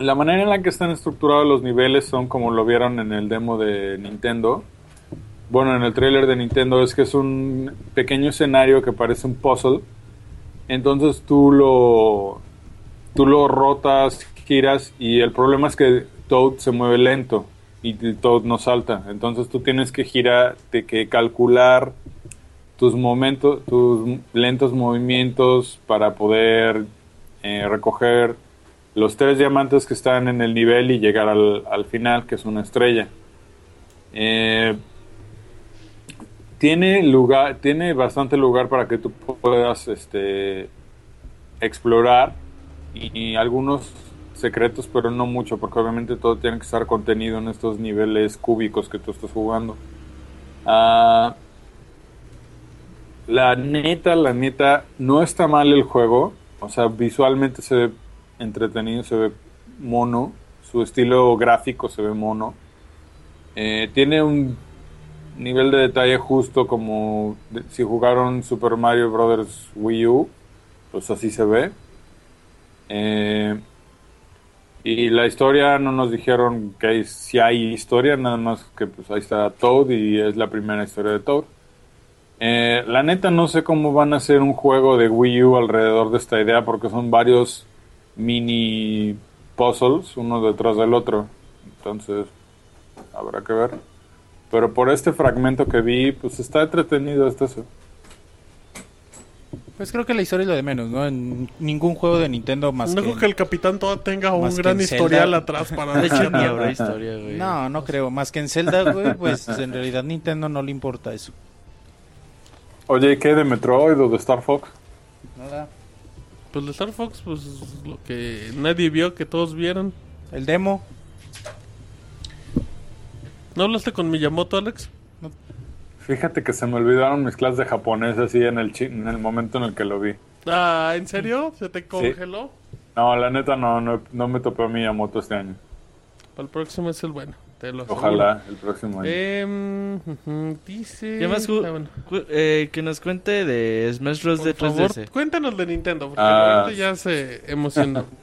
la manera en la que están estructurados los niveles son como lo vieron en el demo de Nintendo. Bueno, en el trailer de Nintendo es que es un pequeño escenario que parece un puzzle. Entonces tú lo, tú lo rotas, giras y el problema es que Toad se mueve lento y Toad no salta. Entonces tú tienes que girar, de que calcular tus momentos, tus lentos movimientos para poder eh, recoger los tres diamantes que están en el nivel y llegar al, al final, que es una estrella. Eh, tiene lugar, tiene bastante lugar para que tú puedas este, explorar y, algunos secretos, pero no mucho, porque obviamente todo tiene que estar contenido en estos niveles cúbicos que tú estás jugando. Ah, la neta, la neta, no está mal el juego. O sea, visualmente se ve entretenido, se ve mono. Su estilo gráfico se ve mono. Eh, tiene un nivel de detalle justo como si jugaron Super Mario Bros. Wii U. Pues así se ve. Eh, y la historia no nos dijeron que si hay historia, nada más que pues ahí está Toad y es la primera historia de Toad. Eh, la neta no sé cómo van a hacer un juego de Wii U alrededor de esta idea porque son varios mini puzzles uno detrás del otro. Entonces, habrá que ver. Pero por este fragmento que vi, pues está entretenido este eso. Pues creo que la historia es lo de menos, ¿no? En ningún juego de Nintendo más no que... creo que el Capitán Toad tenga un gran historial atrás para De hecho, ni habrá historia, güey. No, no creo. Más que en Zelda, güey, pues en realidad Nintendo no le importa eso. Oye, ¿y qué de Metroid o de Star Fox? Nada. Pues de Star Fox, pues lo que nadie vio, que todos vieron. El demo, ¿No hablaste con Miyamoto, Alex? Fíjate que se me olvidaron mis clases de japonés así en el, chi- en el momento en el que lo vi. Ah, ¿en serio? ¿Se te congeló? No, la neta no, no, no me topé a Miyamoto este año. Para el próximo es el bueno. Te lo aseguro. Ojalá el próximo año. Em, dice. ¿Qué más ju- Ah, bueno. eh, que nos cuente de Smash Bros. Por de favor, 3DS. cuéntanos de Nintendo, porque Ah. la ya se emocionó.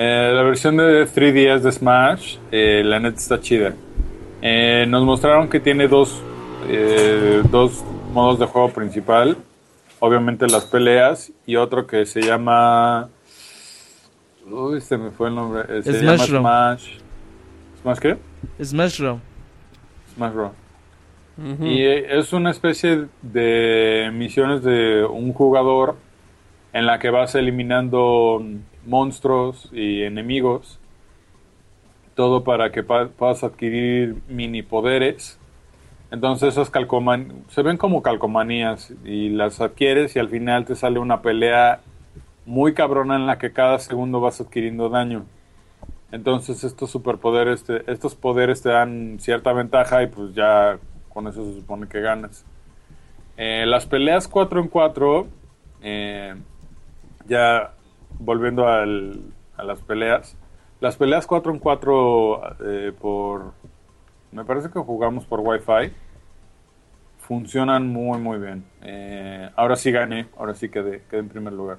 Eh, la versión de 3DS de Smash, eh, la neta está chida. Eh, nos mostraron que tiene dos, eh, dos modos de juego principal. Obviamente las peleas y otro que se llama... Uy, se me fue el nombre. Se Smash llama. Smash... ¿Smash qué? Smash Bros. Smash Bros. Y eh, es una especie de misiones de un jugador en la que vas eliminando monstruos y enemigos. Todo para que pa- puedas adquirir mini poderes. Entonces esas calcoman se ven como calcomanías y las adquieres y al final te sale una pelea muy cabrona en la que cada segundo vas adquiriendo daño. Entonces estos superpoderes, estos poderes te dan cierta ventaja y pues ya con eso se supone que ganas. Eh, las peleas 4 en 4, eh, ya volviendo al- a las peleas, las peleas 4 en 4 eh, por, me parece que jugamos por Wi-Fi, funcionan muy muy bien. Eh, ahora sí gané, ahora sí quedé, quedé en primer lugar.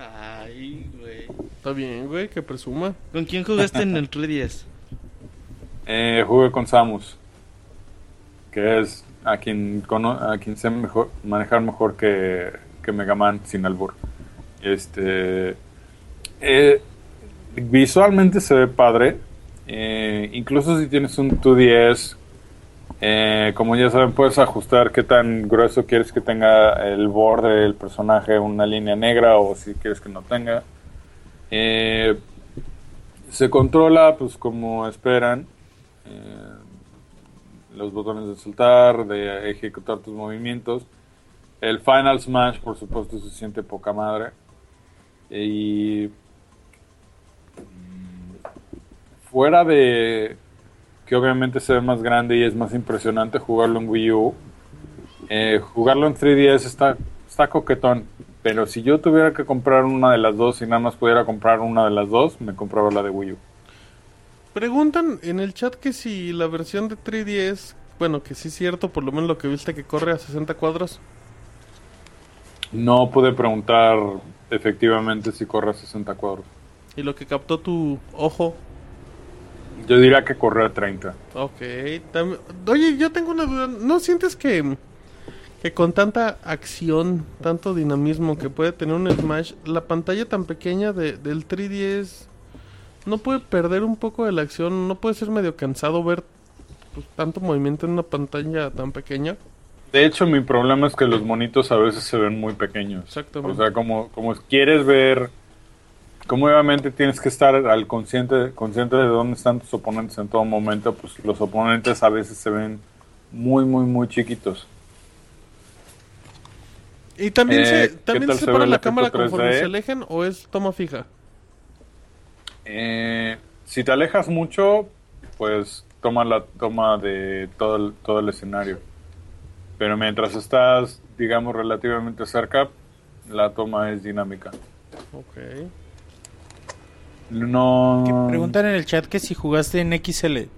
Ay, güey. Está bien, güey, que presuma. ¿Con quién jugaste en el 3DS? Eh, jugué con Samus, que es a quien, cono- a quien sé mejor, manejar mejor que, que Mega Man sin albur. Este, eh, visualmente se ve padre, eh, incluso si tienes un 2DS, eh, como ya saben, puedes ajustar qué tan grueso quieres que tenga el borde del personaje, una línea negra o si quieres que no tenga. Eh, se controla, pues como esperan, eh, los botones de soltar, de ejecutar tus movimientos. El Final Smash, por supuesto, se siente poca madre. Y mm, fuera de que obviamente se ve más grande y es más impresionante jugarlo en Wii U, eh, jugarlo en 3DS está, está coquetón. Pero si yo tuviera que comprar una de las dos y nada más pudiera comprar una de las dos, me compraba la de Wii U. Preguntan en el chat que si la versión de 3DS, bueno, que sí es cierto, por lo menos lo que viste que corre a 60 cuadros. No pude preguntar efectivamente si corre a 60 cuadros. Y lo que captó tu ojo. Yo diría que corre a 30. Ok. Oye, yo tengo una duda. ¿No sientes que, que con tanta acción, tanto dinamismo que puede tener un Smash, la pantalla tan pequeña de, del 3DS no puede perder un poco de la acción? ¿No puede ser medio cansado ver pues, tanto movimiento en una pantalla tan pequeña? De hecho, mi problema es que los monitos a veces se ven muy pequeños. Exactamente. O sea, como, como quieres ver, como obviamente tienes que estar al consciente, consciente de dónde están tus oponentes en todo momento, pues los oponentes a veces se ven muy, muy, muy chiquitos. ¿Y también Eh, se, ¿qué también se se ve para el la efecto cámara conforme 3D? se alejen o es toma fija? Eh, si te alejas mucho, pues toma la toma de todo el, todo el escenario. Pero mientras estás, digamos, relativamente cerca, la toma es dinámica. Ok. No. Que preguntan en el chat que si jugaste en XL.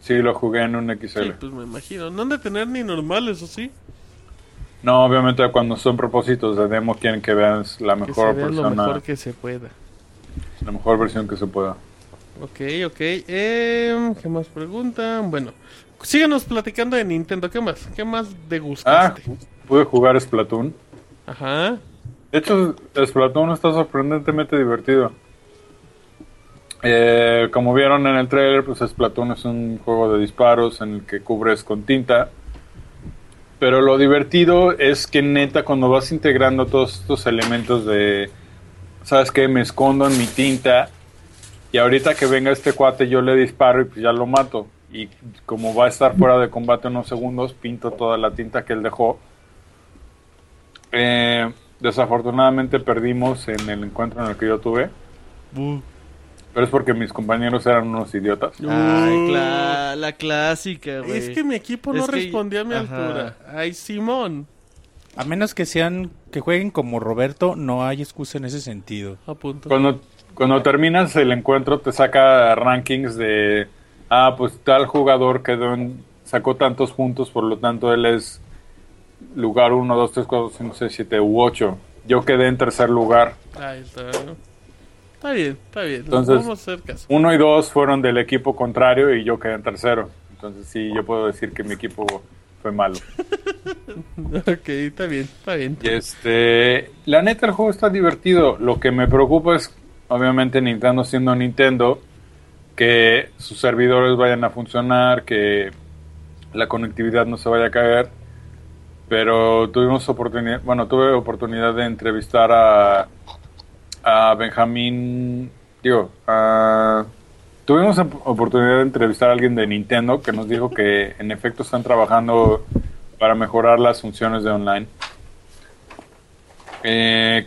Sí, lo jugué en un XL. Sí, pues me imagino. No han de tener ni normales, ¿o sí? No, obviamente cuando son propósitos de demo quieren que veas la Que mejor se vea lo persona, mejor que se pueda. la mejor versión que se pueda. Ok, ok. Em, ¿Qué más preguntan? Bueno, síganos platicando de Nintendo. ¿Qué más? ¿Qué más Ah, degustaste? pude jugar Splatoon. Ajá. De hecho, Splatoon está sorprendentemente divertido. Eh, como vieron en el trailer, pues Splatoon es un juego de disparos en el que cubres con tinta. Pero lo divertido es que neta cuando vas integrando todos estos elementos de, ¿sabes qué? Me escondo en mi tinta y ahorita que venga este cuate yo le disparo y pues ya lo mato. Y como va a estar fuera de combate unos segundos, pinto toda la tinta que él dejó. Eh, desafortunadamente perdimos en el encuentro en el que yo tuve. Pero es porque mis compañeros eran unos idiotas. Ay, cla- la clásica, güey. Es que mi equipo no Es que- respondía a mi ajá. altura. Ay, Simón. A menos que sean que jueguen como Roberto, no hay excusa en ese sentido. A punto. Cuando, cuando terminas el encuentro te saca rankings de, ah, pues tal jugador quedó en, sacó tantos puntos, por lo tanto él es lugar 1, 2, 3, 4, 5, 6, 7 u 8. Yo quedé en tercer lugar. Ahí está. ¿no? Está bien, está bien. Entonces- Vamos a hacer caso. Uno y dos fueron del equipo contrario y yo quedé en tercero. Entonces sí, yo puedo decir que mi equipo fue malo. ok, está bien, está bien. Y este, la neta el juego está divertido. Lo que me preocupa es, obviamente Nintendo siendo Nintendo, que sus servidores vayan a funcionar, que la conectividad no se vaya a caer. Pero tuvimos oportunidad, bueno, tuve oportunidad de entrevistar a, a Benjamín, digo, tuvimos op- oportunidad de entrevistar a alguien de Nintendo que nos dijo que en efecto están trabajando para mejorar las funciones de online. Eh,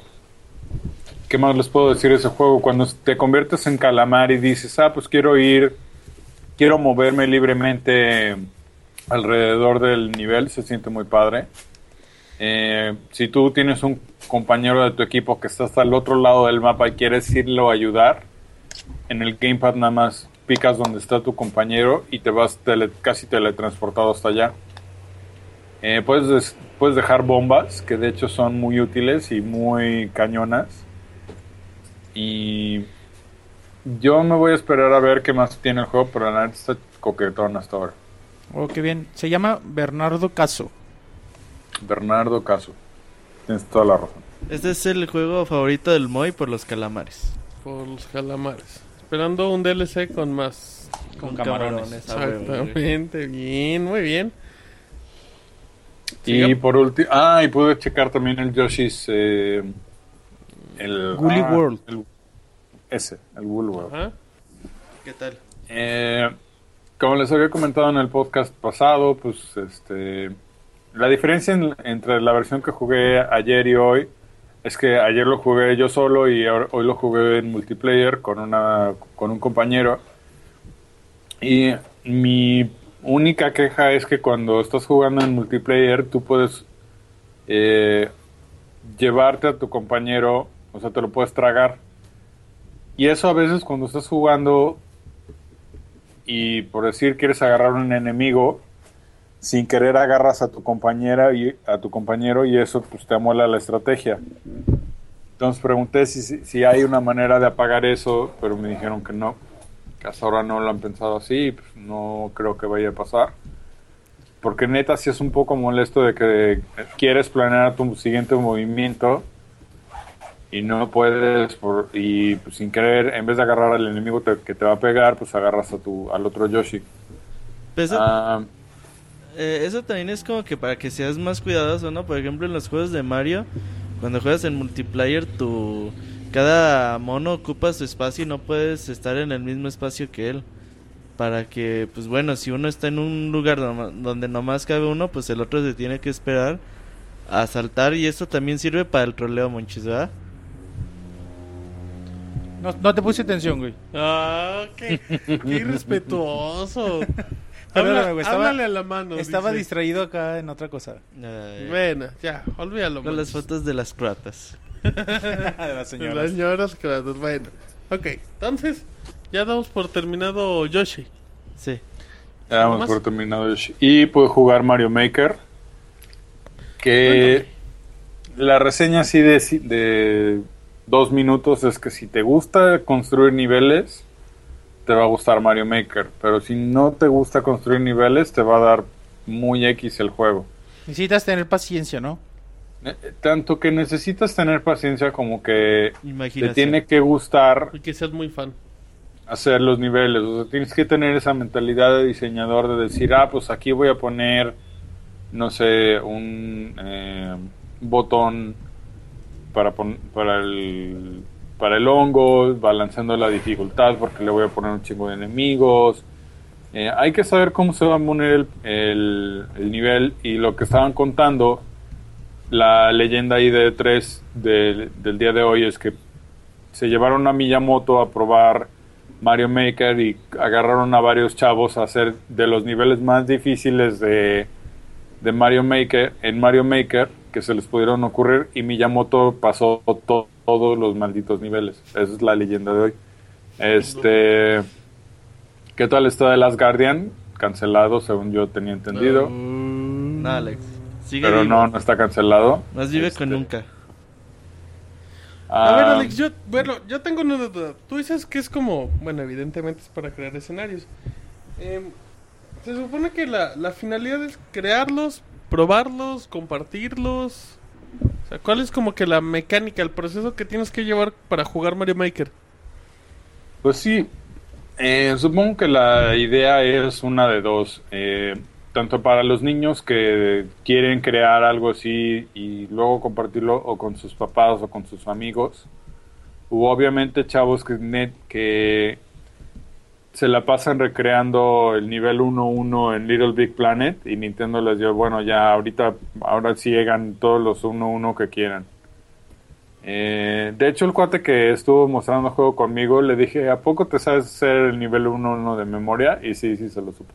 ¿Qué más les puedo decir de ese juego? Cuando te conviertes en calamar y dices, ah, pues quiero ir, quiero moverme libremente alrededor del nivel, se siente muy padre. Eh, si tú tienes un compañero de tu equipo que está hasta el otro lado del mapa y quieres irlo a ayudar, en el gamepad nada más picas donde está tu compañero y te vas tele- casi teletransportado hasta allá. Eh, puedes, des- puedes dejar bombas, que de hecho son muy útiles y muy cañonas. Y yo me voy a esperar a ver qué más tiene el juego, pero la neta está coquetón hasta ahora. Oh, qué bien. Se llama Bernardo Caso. Bernardo Caso. Tienes toda la razón. Este es el juego favorito del Moy por los calamares. Por los calamares. Esperando un DLC con más. Con camarones. Exactamente, bien, muy bien. Y Siga. por último, ah, y pude checar también el Yoshi's. eh, el Woolly ah, World. el- ese, el Woolly World. Ajá. ¿Qué tal? Eh, como les había comentado en el podcast pasado, pues este la diferencia en- entre la versión que jugué ayer y hoy es que ayer lo jugué yo solo y hoy lo jugué en multiplayer con una con un compañero. Y mi única queja es que cuando estás jugando en multiplayer tú puedes eh, llevarte a tu compañero, o sea, te lo puedes tragar. Y eso a veces cuando estás jugando y por decir quieres agarrar un enemigo, sin querer agarras a tu compañera y a tu compañero y eso pues te amuela la estrategia. Entonces pregunté si, si, hay una manera de apagar eso, pero me dijeron que no, que hasta ahora no lo han pensado así, pues no creo que vaya a pasar. Porque neta sí es un poco molesto de que quieres planear tu siguiente movimiento y no puedes por, y pues, sin querer en vez de agarrar al enemigo te- que te va a pegar pues agarras a tu al otro Yoshi eso, Ah, eh, eso también es como que para que seas más cuidadoso, ¿no? Por ejemplo, en los juegos de Mario, cuando juegas en multiplayer, tu cada mono ocupa su espacio y no puedes estar en el mismo espacio que él. Para que, pues bueno, si uno está en un lugar donde nomás cabe uno, pues el otro se tiene que esperar a saltar. Y esto también sirve para el troleo, monchis, ¿verdad? No, no te puse atención, güey. Ah, qué, qué irrespetuoso. Perdóname, Habla- güey, estaba- háblale a la mano. Estaba dice. distraído acá en otra cosa. Ay, Bueno, ya, olvídalo. con las fotos de las croatas. de las Las señoras. señoras creadas. Bueno, ok. Entonces, ya damos por terminado Yoshi. Sí. ya damos por terminado Yoshi. y pude jugar Mario Maker que la reseña así de, de dos minutos es que si te gusta construir niveles te va a gustar Mario Maker pero si no te gusta construir niveles te va a dar muy X el juego Necesitas tener paciencia, ¿no? Eh, Tanto que necesitas tener paciencia como que te tiene que gustar Y que seas muy fan. hacer los niveles. O sea, tienes que tener esa mentalidad de diseñador de decir, ah, pues aquí voy a poner, no sé, un eh, botón para, pon- para, el, para el hongo, balanceando la dificultad porque le voy a poner un chingo de enemigos. Eh, hay que saber cómo se va a poner el, el- el nivel y lo que estaban contando, la leyenda ahí de 3 del, del día de hoy es que se llevaron a Miyamoto a probar Mario Maker y agarraron a varios chavos a hacer de los niveles más difíciles de, de Mario Maker en Mario Maker que se les pudieron ocurrir y Miyamoto pasó to- todos los malditos niveles. Esa es la leyenda de hoy. Este, ¿qué tal está The Last Guardian? Cancelado, según yo tenía entendido, No, Alex. Sigue pero vivo. no, no está cancelado. Más vive Este, con nunca. A ver, ah, Alex, yo, bueno, yo tengo una duda. Tú dices que es como, bueno, evidentemente es para crear escenarios. Em, se supone que la, la finalidad es crearlos, probarlos, compartirlos. O sea, ¿cuál es como que la mecánica, el proceso que tienes que llevar para jugar Mario Maker? Pues sí, eh, supongo que la idea es una de dos. Eh, tanto para los niños que quieren crear algo así y luego compartirlo o con sus papás o con sus amigos. U obviamente chavos que, net, que se la pasan recreando el nivel 1-1 en Little Big Planet y Nintendo les dio, bueno, ya ahorita, ahora sí llegan todos los 1-1 que quieran. Eh, de hecho, el cuate que estuvo mostrando el juego conmigo, le dije, ¿a poco te sabes hacer el nivel 1-1 de memoria? Y sí, sí se lo supo.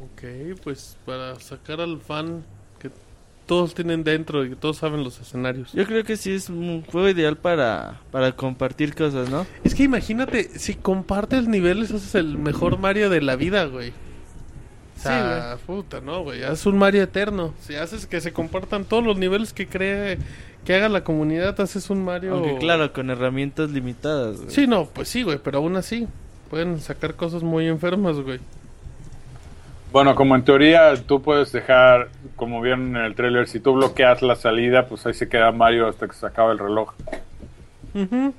Ok, pues para sacar al fan todos tienen dentro y que todos saben los escenarios. Yo creo que sí es un juego ideal para, para compartir cosas, ¿no? Es que imagínate, si compartes niveles, haces el mejor Mario de la vida, güey. O sea, puta, no, güey. Haz un Mario eterno. Si haces que se compartan todos los niveles que cree que haga la comunidad, haces un Mario. Aunque claro, con herramientas limitadas. güey. Sí, no, pues sí, güey, pero aún así. Pueden sacar cosas muy enfermas, güey. Bueno, como en teoría tú puedes dejar, como vieron en el tráiler, si tú bloqueas la salida, pues ahí se queda Mario hasta que se acaba el reloj. Ujú.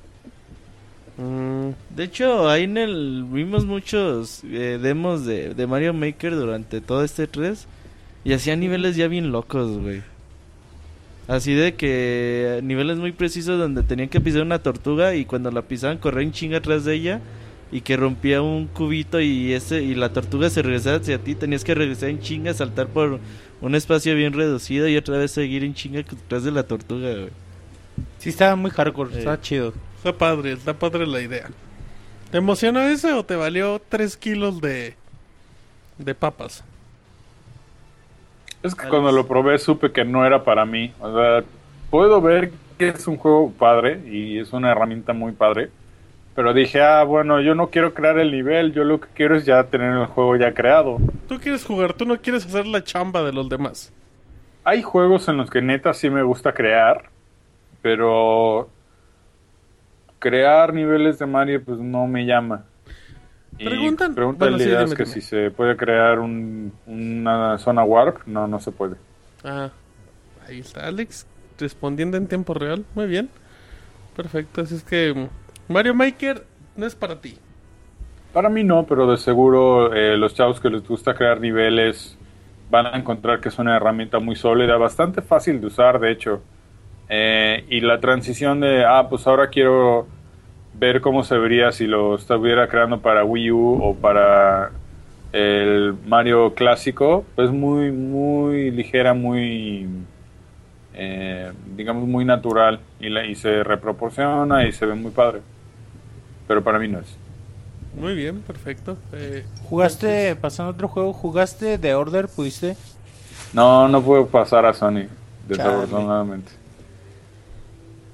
Mm, De hecho, ahí en el vimos muchos eh, demos de, de Mario Maker durante todo este 3 y hacían niveles ya bien locos, güey. Así de que niveles muy precisos donde tenían que pisar una tortuga y cuando la pisaban correr en chinga atrás de ella y que rompía un cubito y ese y la tortuga se regresaba hacia ti, tenías que regresar en chinga, saltar por un espacio bien reducido y otra vez seguir en chinga detrás de la tortuga, güey. Sí, estaba muy hardcore, Sí. estaba chido. está padre, está padre la idea. ¿Te emocionó ese o te valió 3 kilos de, de papas? Es que Alex. cuando lo probé supe que no era para mí. O sea, puedo ver que es un juego padre y es una herramienta muy padre, Pero dije, ah, bueno, yo no quiero crear el nivel, yo lo que quiero es ya tener el juego ya creado. Tú quieres jugar, tú no quieres hacer la chamba de los demás. Hay juegos en los que neta sí me gusta crear, pero crear niveles de Mario pues no me llama. Preguntan- Pregunta bueno, sí, Elías dime, que dime. si se puede crear un- una zona warp. No, no se puede. Ah, ahí está Alex respondiendo en tiempo real. Muy bien. Perfecto, así es que Mario Maker no es para ti. Para mí no, pero de seguro eh, los chavos que les gusta crear niveles van a encontrar que es una herramienta muy sólida, bastante fácil de usar, de hecho. Eh, y la transición de, ah, pues ahora quiero ver cómo se vería si lo estuviera creando para Wii U o para el Mario clásico, pues muy, muy ligera, muy, eh, digamos, muy natural y, la- y se reproporciona y se ve muy padre. Pero para mí no es. Muy bien, perfecto. Eh, ¿Jugaste, pasando a otro juego, jugaste The Order? ¿Pudiste? No, no puedo pasar a Sony, desafortunadamente.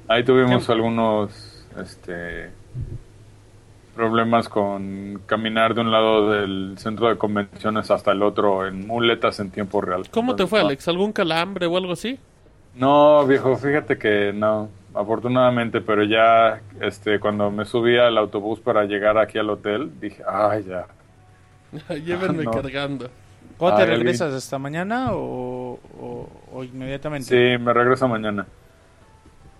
Ahí tuvimos ¿Qué? algunos este, problemas con caminar de un lado del centro de convenciones hasta el otro en muletas en tiempo real. ¿Cómo te fue, no. Alex? ¿Algún calambre o algo así? No, viejo, fíjate que no, afortunadamente, pero ya este, cuando me subí al autobús para llegar aquí al hotel, dije, ay, ya. Llévenme No. cargando. ¿Cuándo te Ay, alguien- regresas? ¿Hasta mañana o, o- o inmediatamente? Sí, me regreso mañana.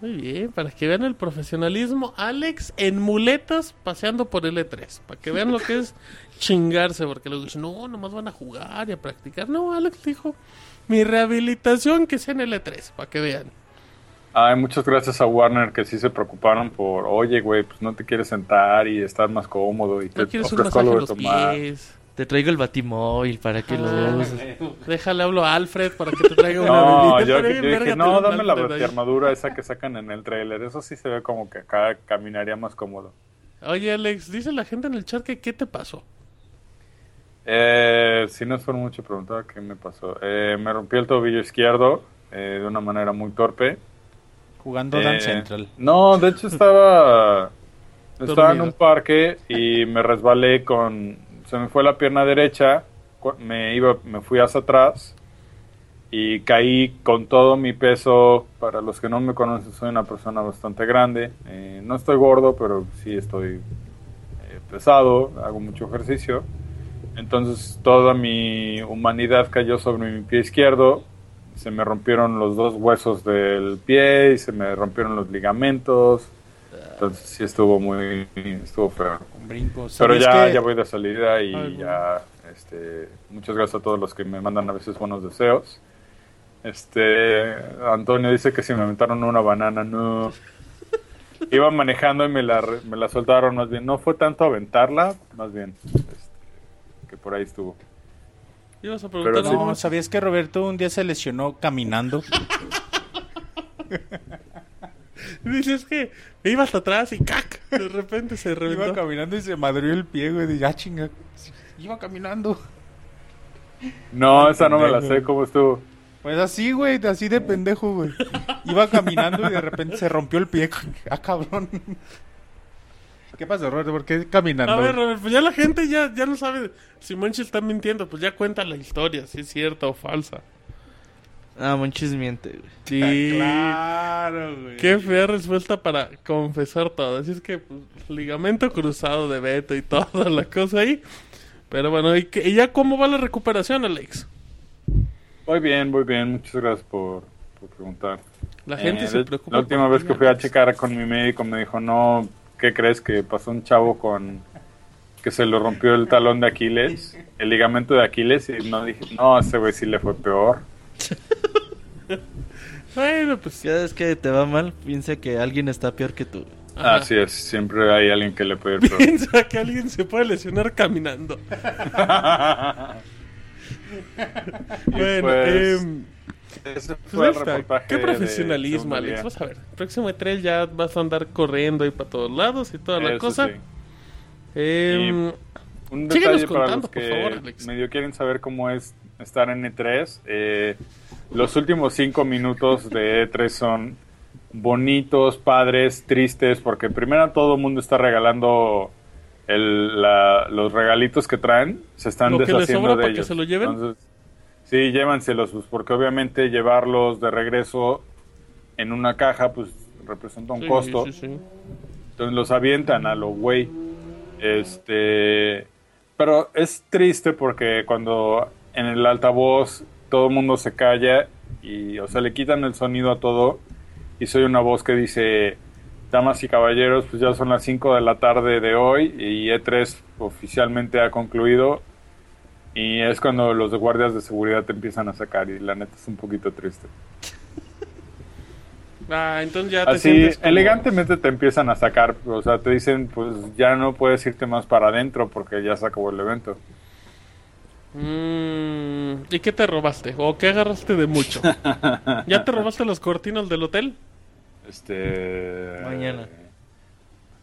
Muy bien, para que vean el profesionalismo. Alex en muletas paseando por el E3. Para que vean lo que es chingarse. Porque luego dicen, no, nomás van a jugar y a practicar. No, Alex dijo, mi rehabilitación que sea en el E3. Para que vean. Ay, muchas gracias a Warner que sí se preocuparon por, oye, güey, pues no te quieres sentar y estar más cómodo y te quieres un ofrezco masaje en los tomar. pies. Te traigo el batimóvil para que Ah, lo uses. Déjale, hablo a Alfred para que te traiga una No, yo, dije, no, dame la armadura esa que sacan en el trailer. Eso sí se ve como que acá caminaría más cómodo. Oye, Alex, dice la gente en el chat que qué te pasó. Eh, si no es por mucho preguntar, ¿qué me pasó? Eh, me rompí el tobillo izquierdo eh, de una manera muy torpe. Jugando Eh, Dance Central. No, de hecho estaba estaba en un parque y me resbalé con se me fue la pierna derecha, me iba me fui hacia atrás y caí con todo mi peso. Para los que no me conocen, soy una persona bastante grande. Eh, no estoy gordo, pero sí estoy eh, pesado, hago mucho ejercicio. Entonces toda mi humanidad cayó sobre mi pie izquierdo. Se me rompieron los dos huesos del pie y se me rompieron los ligamentos. Entonces sí estuvo muy estuvo feo. Un brinco. Pero ¿Sabías ya, que- ya voy de salida y Ay, ya este muchas gracias a todos los que me mandan a veces buenos deseos. Este Antonio dice que si me aventaron una banana, no. Iba manejando y me la, me la soltaron más bien. No fue tanto aventarla, más bien este, que por ahí estuvo. Ibas a preguntar Pero sí. No, ¿sabías que Roberto un día se lesionó caminando? Dices que iba hasta atrás y ¡cac! De repente se Iba reventó. caminando y se madrió el pie, güey. Dije, ah, chinga. Iba caminando. No, esa no me la sé cómo estuvo. Pues así, güey, así de pendejo, güey. Iba caminando y de repente se rompió el pie. Ah, cabrón. ¿Qué pasó, Roberto? ¿Por qué caminando? A ver, Robert, pues ya la gente ya, ya no sabe si Monchi está mintiendo. Pues ya cuenta la historia, si es cierta o falsa. Ah, Monchis miente, güey. Sí. Claro, güey. Qué fea respuesta para confesar todo. Así es que, pues, ligamento cruzado de Beto y toda la cosa ahí. Pero bueno, ¿y, qué- y ya cómo va la recuperación, Alex? Muy bien, muy bien. Muchas gracias por, por preguntar. La gente Eh, se preocupa. La última vez que fui a checar con mi médico me dijo, no, ¿qué crees que pasó un chavo con que se le rompió el talón de Aquiles, el ligamento de Aquiles? Y no dije, no, a ese güey sí le fue peor. Bueno, pues. Cada vez que te va mal, piensa que alguien está peor que tú. ajá. Así es, siempre hay alguien que le puede ir peor. Piensa que alguien se puede lesionar caminando. Bueno, pues, em, Ese pues fue ahí el Qué profesionalismo, Alex. Vas a ver. Próximo E3 ya vas a andar corriendo ahí para todos lados y toda la Eso cosa. sí. Em, Un detalle para contando, los por que favor, Alex. medio quieren saber cómo es estar en E3. eh, los últimos cinco minutos de E3 son bonitos, padres, tristes, porque primero todo el mundo está regalando el, la- los regalitos que traen, se están Lo que les deshaciendo sobra de para que ellos. se lo lleven. Entonces, sí, llévanselos, pues, porque obviamente llevarlos de regreso en una caja, pues representa un Sí, costo. sí, sí. Entonces los avientan a lo güey. Este. Pero es triste porque cuando en el altavoz todo el mundo se calla y, o sea, le quitan el sonido a todo y soy una voz que dice, damas y caballeros, pues ya son las 5 de la tarde de hoy y E3 oficialmente ha concluido y es cuando los guardias de seguridad te empiezan a sacar y la neta es un poquito triste. Ah, entonces ya te Así, sientes como- elegantemente te empiezan a sacar, o sea, te dicen, pues ya no puedes irte más para adentro porque ya se acabó el evento. Mm, ¿Y qué te robaste? ¿O qué agarraste de mucho? ¿Ya te robaste los cortinas del hotel? Este... Mañana.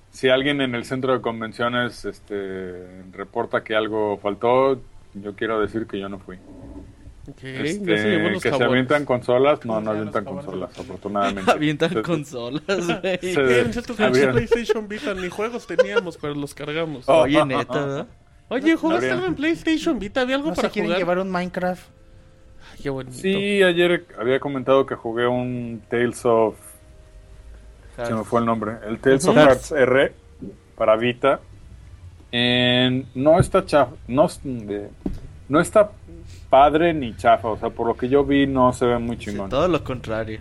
Si alguien en el centro de convenciones este, reporta que algo faltó, yo quiero decir que yo no fui. Ok, Este, ya se los que se jabones. avientan consolas, no, ¿Cómo no se avientan consolas, afortunadamente. Avientan Entonces, consolas, güey. se-. Nosotros en PlayStation Vita ni juegos teníamos, pero los cargamos. Oh. Oye, neta, ¿verdad? Oye, ¿jugaste Habría- algo en PlayStation Vita? ¿Había algo ¿No para se quieren jugar? llevar un Minecraft? Ay, qué bonito. Sí, ayer había comentado que jugué un Tales of Se me fue el nombre. El Tales of Ujú. Hearts R para Vita. En- no está chafa. No, no está padre ni chafa. O sea, por lo que yo vi, no se ve muy Sí, chingón. todo lo contrario.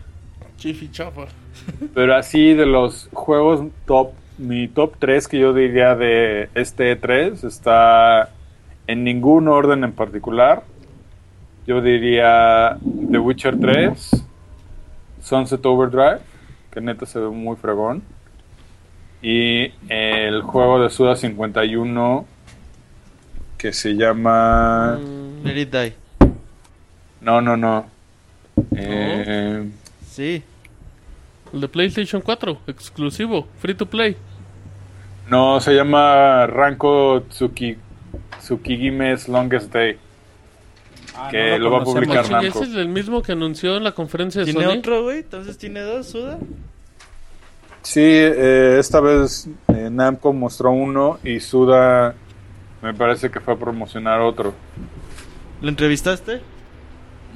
Chifi chafa. Pero así de los juegos top. Mi top 3 que yo diría de este 3 está en ningún orden en particular. Yo diría The Witcher 3, Sunset Overdrive, que neta se ve muy fregón. Y el juego de Suda 51 que se llama... Mm, Let it die. No, no, no. Eh, Sí. el de PlayStation 4, exclusivo, free to play. No, se llama Ranko Tsuki, Tsukigime's Longest Day. que no lo, va a publicar Namco. ese es el mismo que anunció en la conferencia de ¿Tiene Sony. otro, güey? Entonces tiene dos, Suda. Sí, eh, esta vez eh, Namco mostró uno y Suda me parece que fue a promocionar otro. ¿Lo entrevistaste?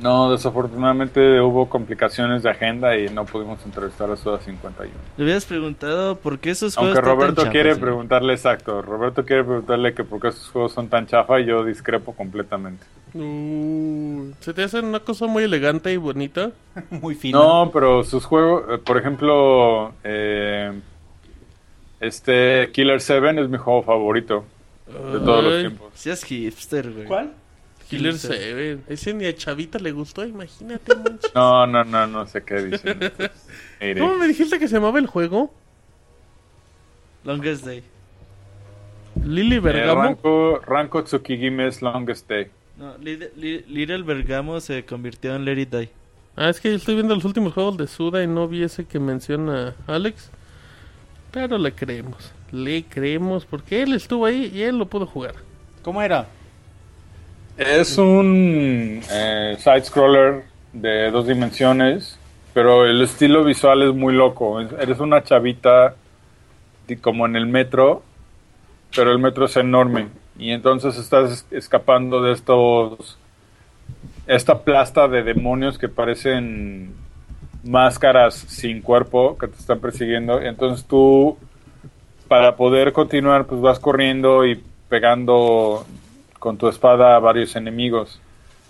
No, desafortunadamente hubo complicaciones de agenda y no pudimos entrevistar a Suda 51. Le hubieras preguntado por qué esos juegos Aunque están tan Roberto quiere preguntarle exacto, Roberto quiere preguntarle que por qué esos juegos son tan chafa y yo discrepo completamente. Uh, se te hace una cosa muy elegante y bonita. Muy fino. No, pero sus juegos, eh, por ejemplo, eh, este Killer 7 es mi juego favorito de todos los tiempos. Seas hipster, güey. Killer Killer 7. Ese ni a Chavita le gustó, imagínate, manches. No, no, no, no sé qué dicen. ¿Cómo me dijiste que se llamaba el juego? Longest Day. Lily Eh, Bergamo. Ranko, Ranko Tsukigime's Longest Day. No, Li- Li- Little Bergamo se convirtió en Let It Die. Ah, es que yo estoy viendo los últimos juegos de Suda y no vi ese que menciona Alex. Pero le creemos. Le creemos porque él estuvo ahí y él lo pudo jugar. ¿Cómo era? Es un eh, side-scroller de dos dimensiones, pero el estilo visual es muy loco. Es- Eres una chavita como en el metro, pero el metro es enorme. Y entonces estás es- escapando de estos... Esta plasta de demonios que parecen máscaras sin cuerpo que te están persiguiendo. Entonces tú, para poder continuar, pues vas corriendo y pegando con tu espada a varios enemigos.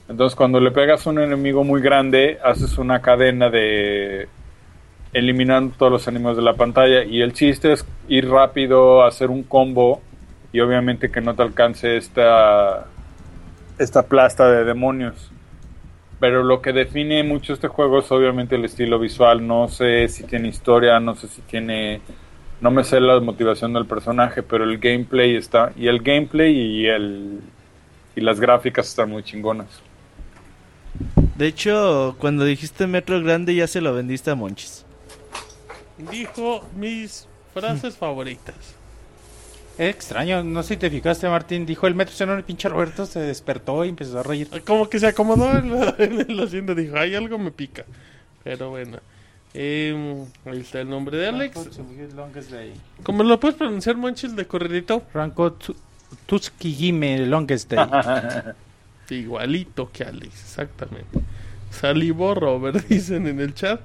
Entonces cuando le pegas a un enemigo muy grande, haces una cadena de eliminando todos los enemigos de la pantalla. Y el chiste es ir rápido, hacer un combo y obviamente que no te alcance esta, esta plasta de demonios. Pero lo que define mucho este juego es obviamente el estilo visual. No sé si tiene historia, no sé si tiene... No me sé la motivación del personaje, pero el gameplay está... Y el gameplay y el... Y las gráficas están muy chingonas. De hecho, cuando dijiste Metro Grande ya se lo vendiste a Monchis. Dijo mis frases favoritas. Es extraño, no sé si te fijaste, Martín. Dijo el metro el pinche Roberto, se despertó y empezó a reír. Como que se acomodó en, la- en el asiento. Dijo, ay, algo me pica. Pero bueno. Em, ahí está el nombre de Alex. ¿Cómo lo puedes pronunciar, Monchis, de corridito? Franco Tu- Tuskigime Longest Day. Igualito que Alex, exactamente. Salivó Robert, dicen en el chat.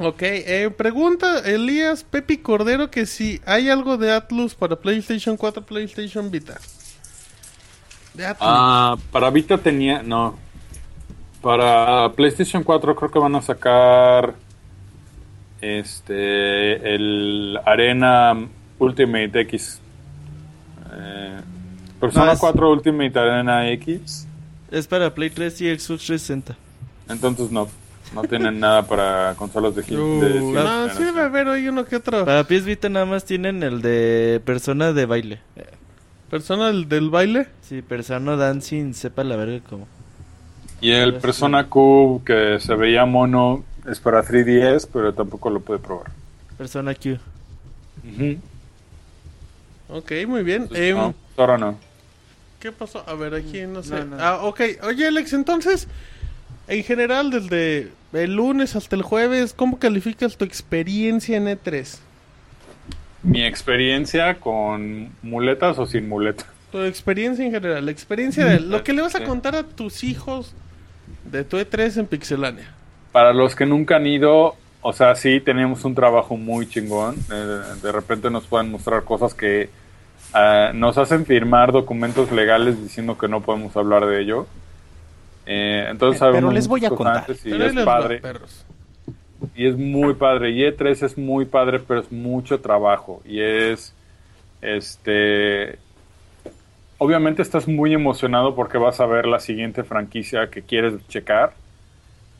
Ok, eh, pregunta Elías Pepi Cordero que si hay algo de Atlus para PlayStation 4, PlayStation Vita. De Atlus. Ah, para Vita tenía. No. Para PlayStation 4 creo que van a sacar. Este. El Arena Ultimate X. Eh, Persona No, es- 4 Ultimate Arena X. Es para Play 3 y Xbox 360. Entonces no. No tienen nada para consolas de, gi- Uh, de no, sí debe haber hoy uno que otro. Para PS Vita nada más tienen el de Persona de baile. Persona del, del baile. Sí, Persona Dancing, sepa la verga cómo. Y el Persona Cube que se veía mono es para 3DS, pero tampoco lo puede probar. Persona Q. Ok, muy bien. Entonces, Em, no, ahora no. ¿Qué pasó? A ver, aquí no sé. no. Ah, ok. Oye, Alex, entonces, en general, desde el lunes hasta el jueves, ¿cómo calificas tu experiencia en E E3? Mi experiencia con muletas o sin muletas. Tu experiencia en general, la experiencia de lo que le vas a contar a tus hijos de tu E3 en Pixelania. Para los que nunca han ido, o sea, sí tenemos un trabajo muy chingón. Eh, de repente nos pueden mostrar cosas que ah, nos hacen firmar documentos legales diciendo que no podemos hablar de ello. Eh, entonces Pero sabemos les voy a contar. antes y Pero es padre. perros. Y es muy padre. Y E3 es muy padre, pero es mucho trabajo. Y es. Este. Obviamente estás muy emocionado porque vas a ver la siguiente franquicia que quieres checar.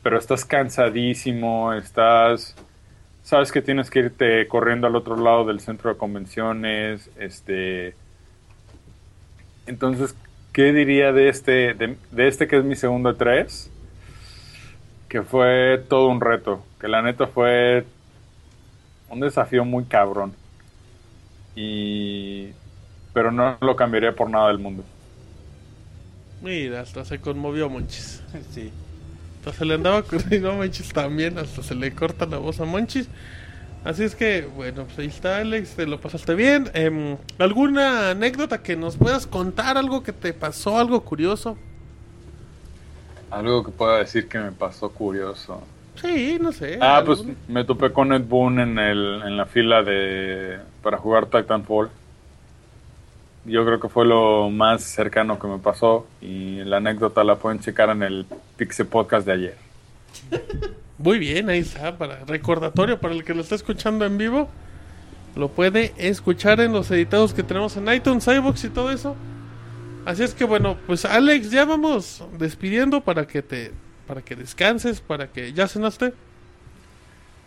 Pero estás cansadísimo. Estás. Sabes que tienes que irte corriendo al otro lado del centro de convenciones. Este. Entonces, ¿qué diría de este, de, de este que es mi segundo E3? que fue todo un reto, que la neta fue un desafío muy cabrón. Y pero no lo cambiaría por nada del mundo. Mira, hasta se conmovió Monchis. Sí. Hasta se le andaba corriendo a Monchis también, hasta se le corta la voz a Monchis. Así es que, bueno, pues ahí está Alex, te lo pasaste bien. Em, ¿Alguna anécdota que nos puedas contar? ¿Algo que te pasó? ¿Algo curioso? Algo que pueda decir que me pasó curioso. Sí, no sé. Ah, pues me topé con Ed Boon en, el, en la fila de para jugar Titanfall. Yo creo que fue lo más cercano que me pasó y la anécdota la pueden checar en el Pixie Podcast de ayer. Muy bien, ahí está, para recordatorio para el que lo está escuchando en vivo. Lo puede escuchar en los editados que tenemos en iTunes, iBox y todo eso. Así es que bueno, pues Alex, ya vamos despidiendo para que te para que descanses, para que ya cenaste.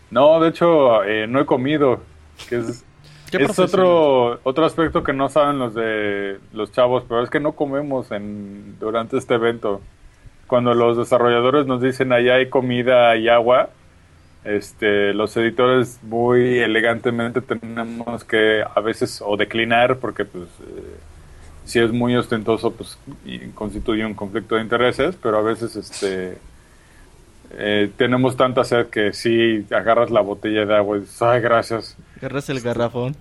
No, de hecho, eh, no he comido, que es, ¿Qué es otro otro aspecto que no saben los de los chavos, pero es que no comemos en durante este evento. Cuando los desarrolladores nos dicen allá hay comida y agua, este, los editores muy elegantemente tenemos que a veces o declinar porque pues eh, si es muy ostentoso pues constituye un conflicto de intereses, pero a veces este eh, tenemos tanta sed que si agarras la botella de agua y dices, ay gracias, Agarras el garrafón.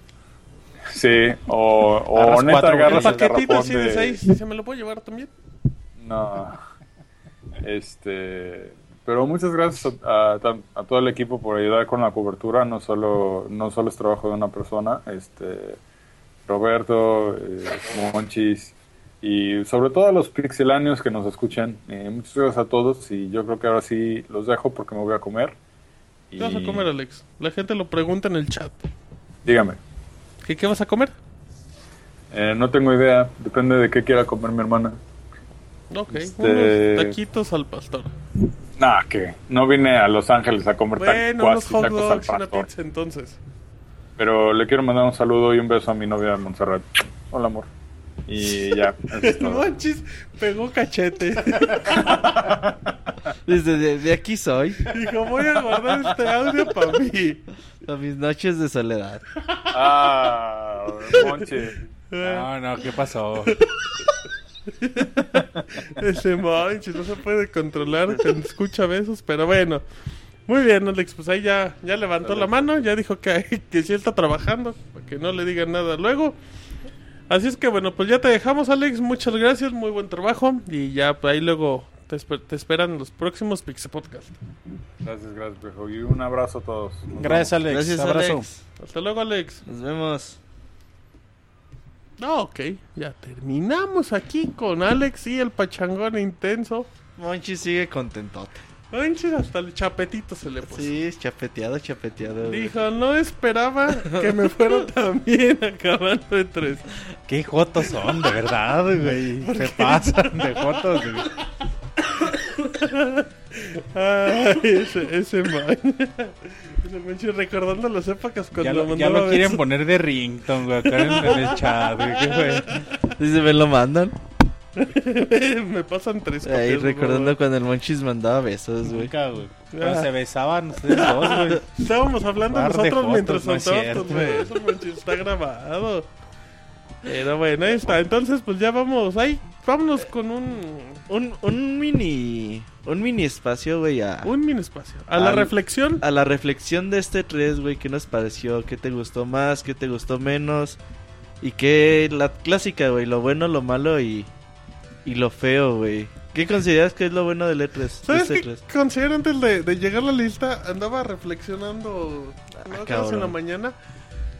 sí, o, o Agarras neta cuatro agarras el paquetito así de de- seis, ¿se me lo puedo llevar también? No. Este, pero muchas gracias a, a tan- a todo el equipo por ayudar con la cobertura. No solo, no solo es trabajo de una persona. Este, Roberto, eh, Monchis y sobre todo a los pixeláneos que nos escuchan. Eh, muchas gracias a todos y yo creo que ahora sí los dejo porque me voy a comer. ¿Qué vas a comer, Alex? La gente lo pregunta en el chat. Dígame. ¿Qué, qué vas a comer? Eh, no tengo idea. Depende de qué quiera comer mi hermana. Ok, Este- unos taquitos al pastor. Nah, que no vine a Los Ángeles a comer Bueno, tacos unos hot tacos al dogs y una pizza entonces. Pero le quiero mandar un saludo y un beso a mi novia de Montserrat. Hola, amor. Y ya, todo. Monchis pegó cachete. Desde de, de aquí soy. Dijo, voy a guardar este audio para mí. A mis noches de soledad. Ah, Monche. No, no, ¿qué pasó? Ese Monchis no se puede controlar. Se escucha besos, pero bueno. Muy bien, Alex, pues ahí ya, ya levantó la mano, ya dijo que, que sí está trabajando, para que no le digan nada luego. Así es que bueno, pues ya te dejamos, Alex. Muchas gracias, muy buen trabajo. Y ya pues, ahí luego te, esper- te esperan los próximos Pixel Podcast. Gracias, gracias, viejo. Y un abrazo a todos. Nos Gracias, vemos. Alex. Gracias, Abrazo. Alex. Hasta luego, Alex. Nos vemos. Ah, ok, ya terminamos aquí con Alex y el pachangón intenso. Monchi sigue contentote. Manches, hasta el chapetito se le puso. Sí, chapeteado, chapeteado. güey. Dijo, no esperaba que me fuera tan bien acabando de tres. Qué jotos son, de verdad, güey. Se pasan de jotos, güey. Ay, ese, ese man. Ese manche recordando las épocas cuando Ya lo, ya lo quieren poner de rington, güey, acá en, en el chat, güey. ¿Qué fue? Dice, me lo mandan. Me pasan tres Ahí copias, recordando cuando el Monchis mandaba besos, güey. Nunca, güey. Cuando Ah. se besaban ustedes dos, güey. Estábamos hablando Par nosotros fotos, mientras no es saltábamos tus besos, manche, está grabado. Pero bueno, ahí está. Entonces, pues ya vamos. Ahí, vámonos con un, Un, un mini. Un mini espacio, güey, a, un mini espacio. A la Al- reflexión. a la reflexión de este 3, güey. ¿Qué nos pareció? ¿Qué te gustó más? ¿Qué te gustó menos? Y qué. La clásica, güey. Lo bueno, lo malo y. Y lo feo, güey. ¿Qué consideras que es lo bueno del E3? ¿Sabes qué este E3? considero antes de, de llegar a la lista? Andaba reflexionando Ah, ¿no? cabrón. en la mañana.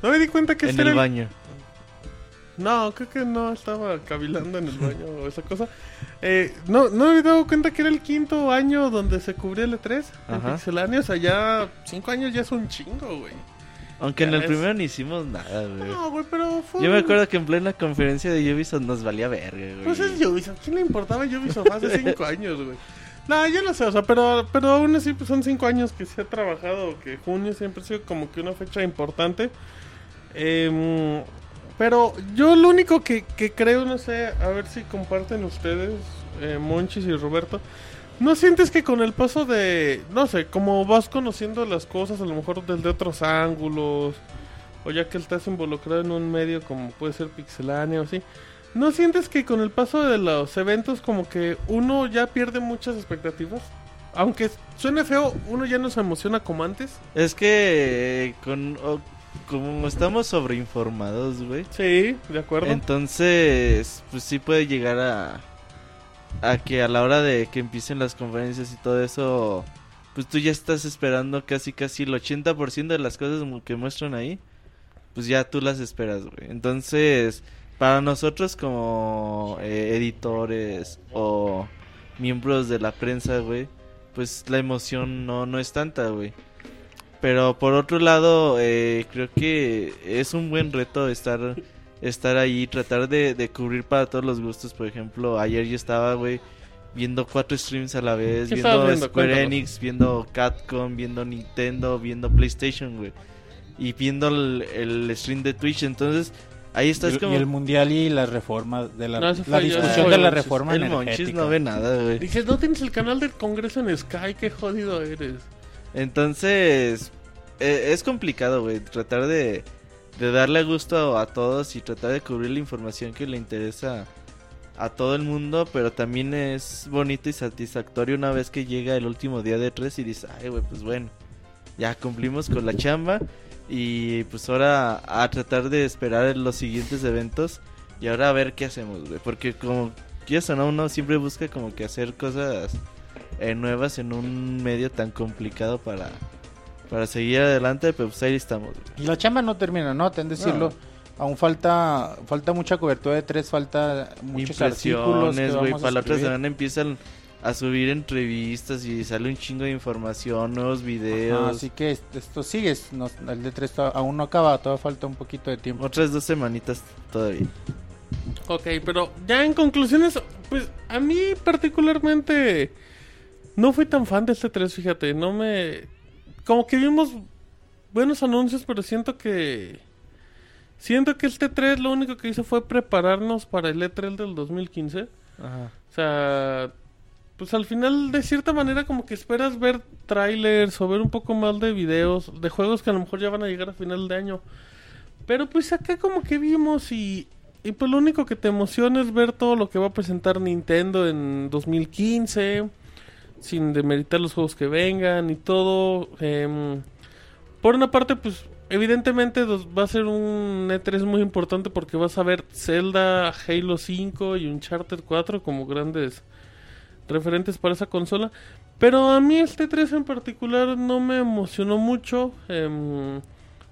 No me di cuenta que En este el era baño. No, creo que no estaba cavilando en el baño o esa cosa. Eh, no, no me había dado cuenta que era el quinto año donde se cubría el E3 en Ajá. Pixelania. O sea, ya cinco años ya es un chingo, güey. Aunque en el ves. primero ni hicimos nada, güey. No, güey, pero fue... Yo me acuerdo que en plena conferencia de Ubisoft nos valía verga, güey. Pues es Ubisoft. ¿Quién le importaba Ubisoft hace cinco años, güey? No, yo no sé, o sea, pero, pero aún así pues, son cinco años que se ha trabajado, que junio siempre ha sido como que una fecha importante. Em, pero yo lo único que, que creo, no sé, a ver si comparten ustedes, eh, Monchis y Roberto, ¿no sientes que con el paso de, no sé, como vas conociendo las cosas, a lo mejor desde otros ángulos, o ya que estás involucrado en un medio como puede ser Pixelania o así, ¿no sientes que con el paso de los eventos como que uno ya pierde muchas expectativas? Aunque suene feo, uno ya no se emociona como antes. Es que eh, con como estamos sobreinformados, güey. Sí, de acuerdo. Entonces, pues sí puede llegar a a que a la hora de que empiecen las conferencias y todo eso, pues tú ya estás esperando casi casi el 80% de las cosas que muestran ahí, pues ya tú las esperas, güey. Entonces, para nosotros como eh, editores o miembros de la prensa, güey, pues la emoción no no es tanta, güey. Pero por otro lado, eh, creo que es un buen reto estar estar ahí, tratar de, de cubrir para todos los gustos. Por ejemplo, ayer yo estaba, güey, viendo cuatro streams a la vez, ¿Qué viendo? Square Cuéntanos. Enix, viendo Capcom, viendo Nintendo, viendo PlayStation, güey. Y viendo el, el stream de Twitch. Entonces, ahí estás Y, como... y el mundial y las reformas de la, No, la discusión de la reforma el Monchis no ve nada, güey. Dices, no tienes el canal del Congreso en Sky, qué jodido eres. Entonces, eh, es complicado, güey, tratar de, de darle gusto a todos y tratar de cubrir la información que le interesa a todo el mundo, pero también es bonito y satisfactorio una vez que llega el último día de tres y dices, ay, güey, pues bueno, ya cumplimos con la chamba y pues ahora a tratar de esperar los siguientes eventos y ahora a ver qué hacemos, güey, porque como quieras o no, uno siempre busca como que hacer cosas eh, nuevas en un medio tan complicado para, para seguir adelante, pero pues ahí estamos. güey. Y la chamba no termina, ¿no? Ten de decirlo. Aún falta falta mucha cobertura de tres, falta muchos artículos que Impresiones, güey. vamos a Para la otra semana empiezan a subir entrevistas y sale un chingo de información, nuevos videos. Ajá, así que est- esto sigue, no- el de tres to- aún no acaba, todavía falta un poquito de tiempo. Otras dos semanitas todavía. Ok, pero ya en conclusiones, pues a mí particularmente no fui tan fan de este 3, fíjate, no me... Como que vimos buenos anuncios, pero siento que... Siento que este 3 lo único que hizo fue prepararnos para el E3 del 2015. Ajá. O sea, pues al final de cierta manera como que esperas ver trailers o ver un poco más de videos de juegos que a lo mejor ya van a llegar a final de año. Pero pues acá como que vimos y, y pues lo único que te emociona es ver todo lo que va a presentar Nintendo en 2015. Sin demeritar los juegos que vengan y todo. em, por una parte, pues evidentemente va a ser un E3 muy importante porque vas a ver Zelda, Halo 5 y Uncharted 4 como grandes referentes para esa consola. Pero a mí este 3 en particular no me emocionó mucho. em,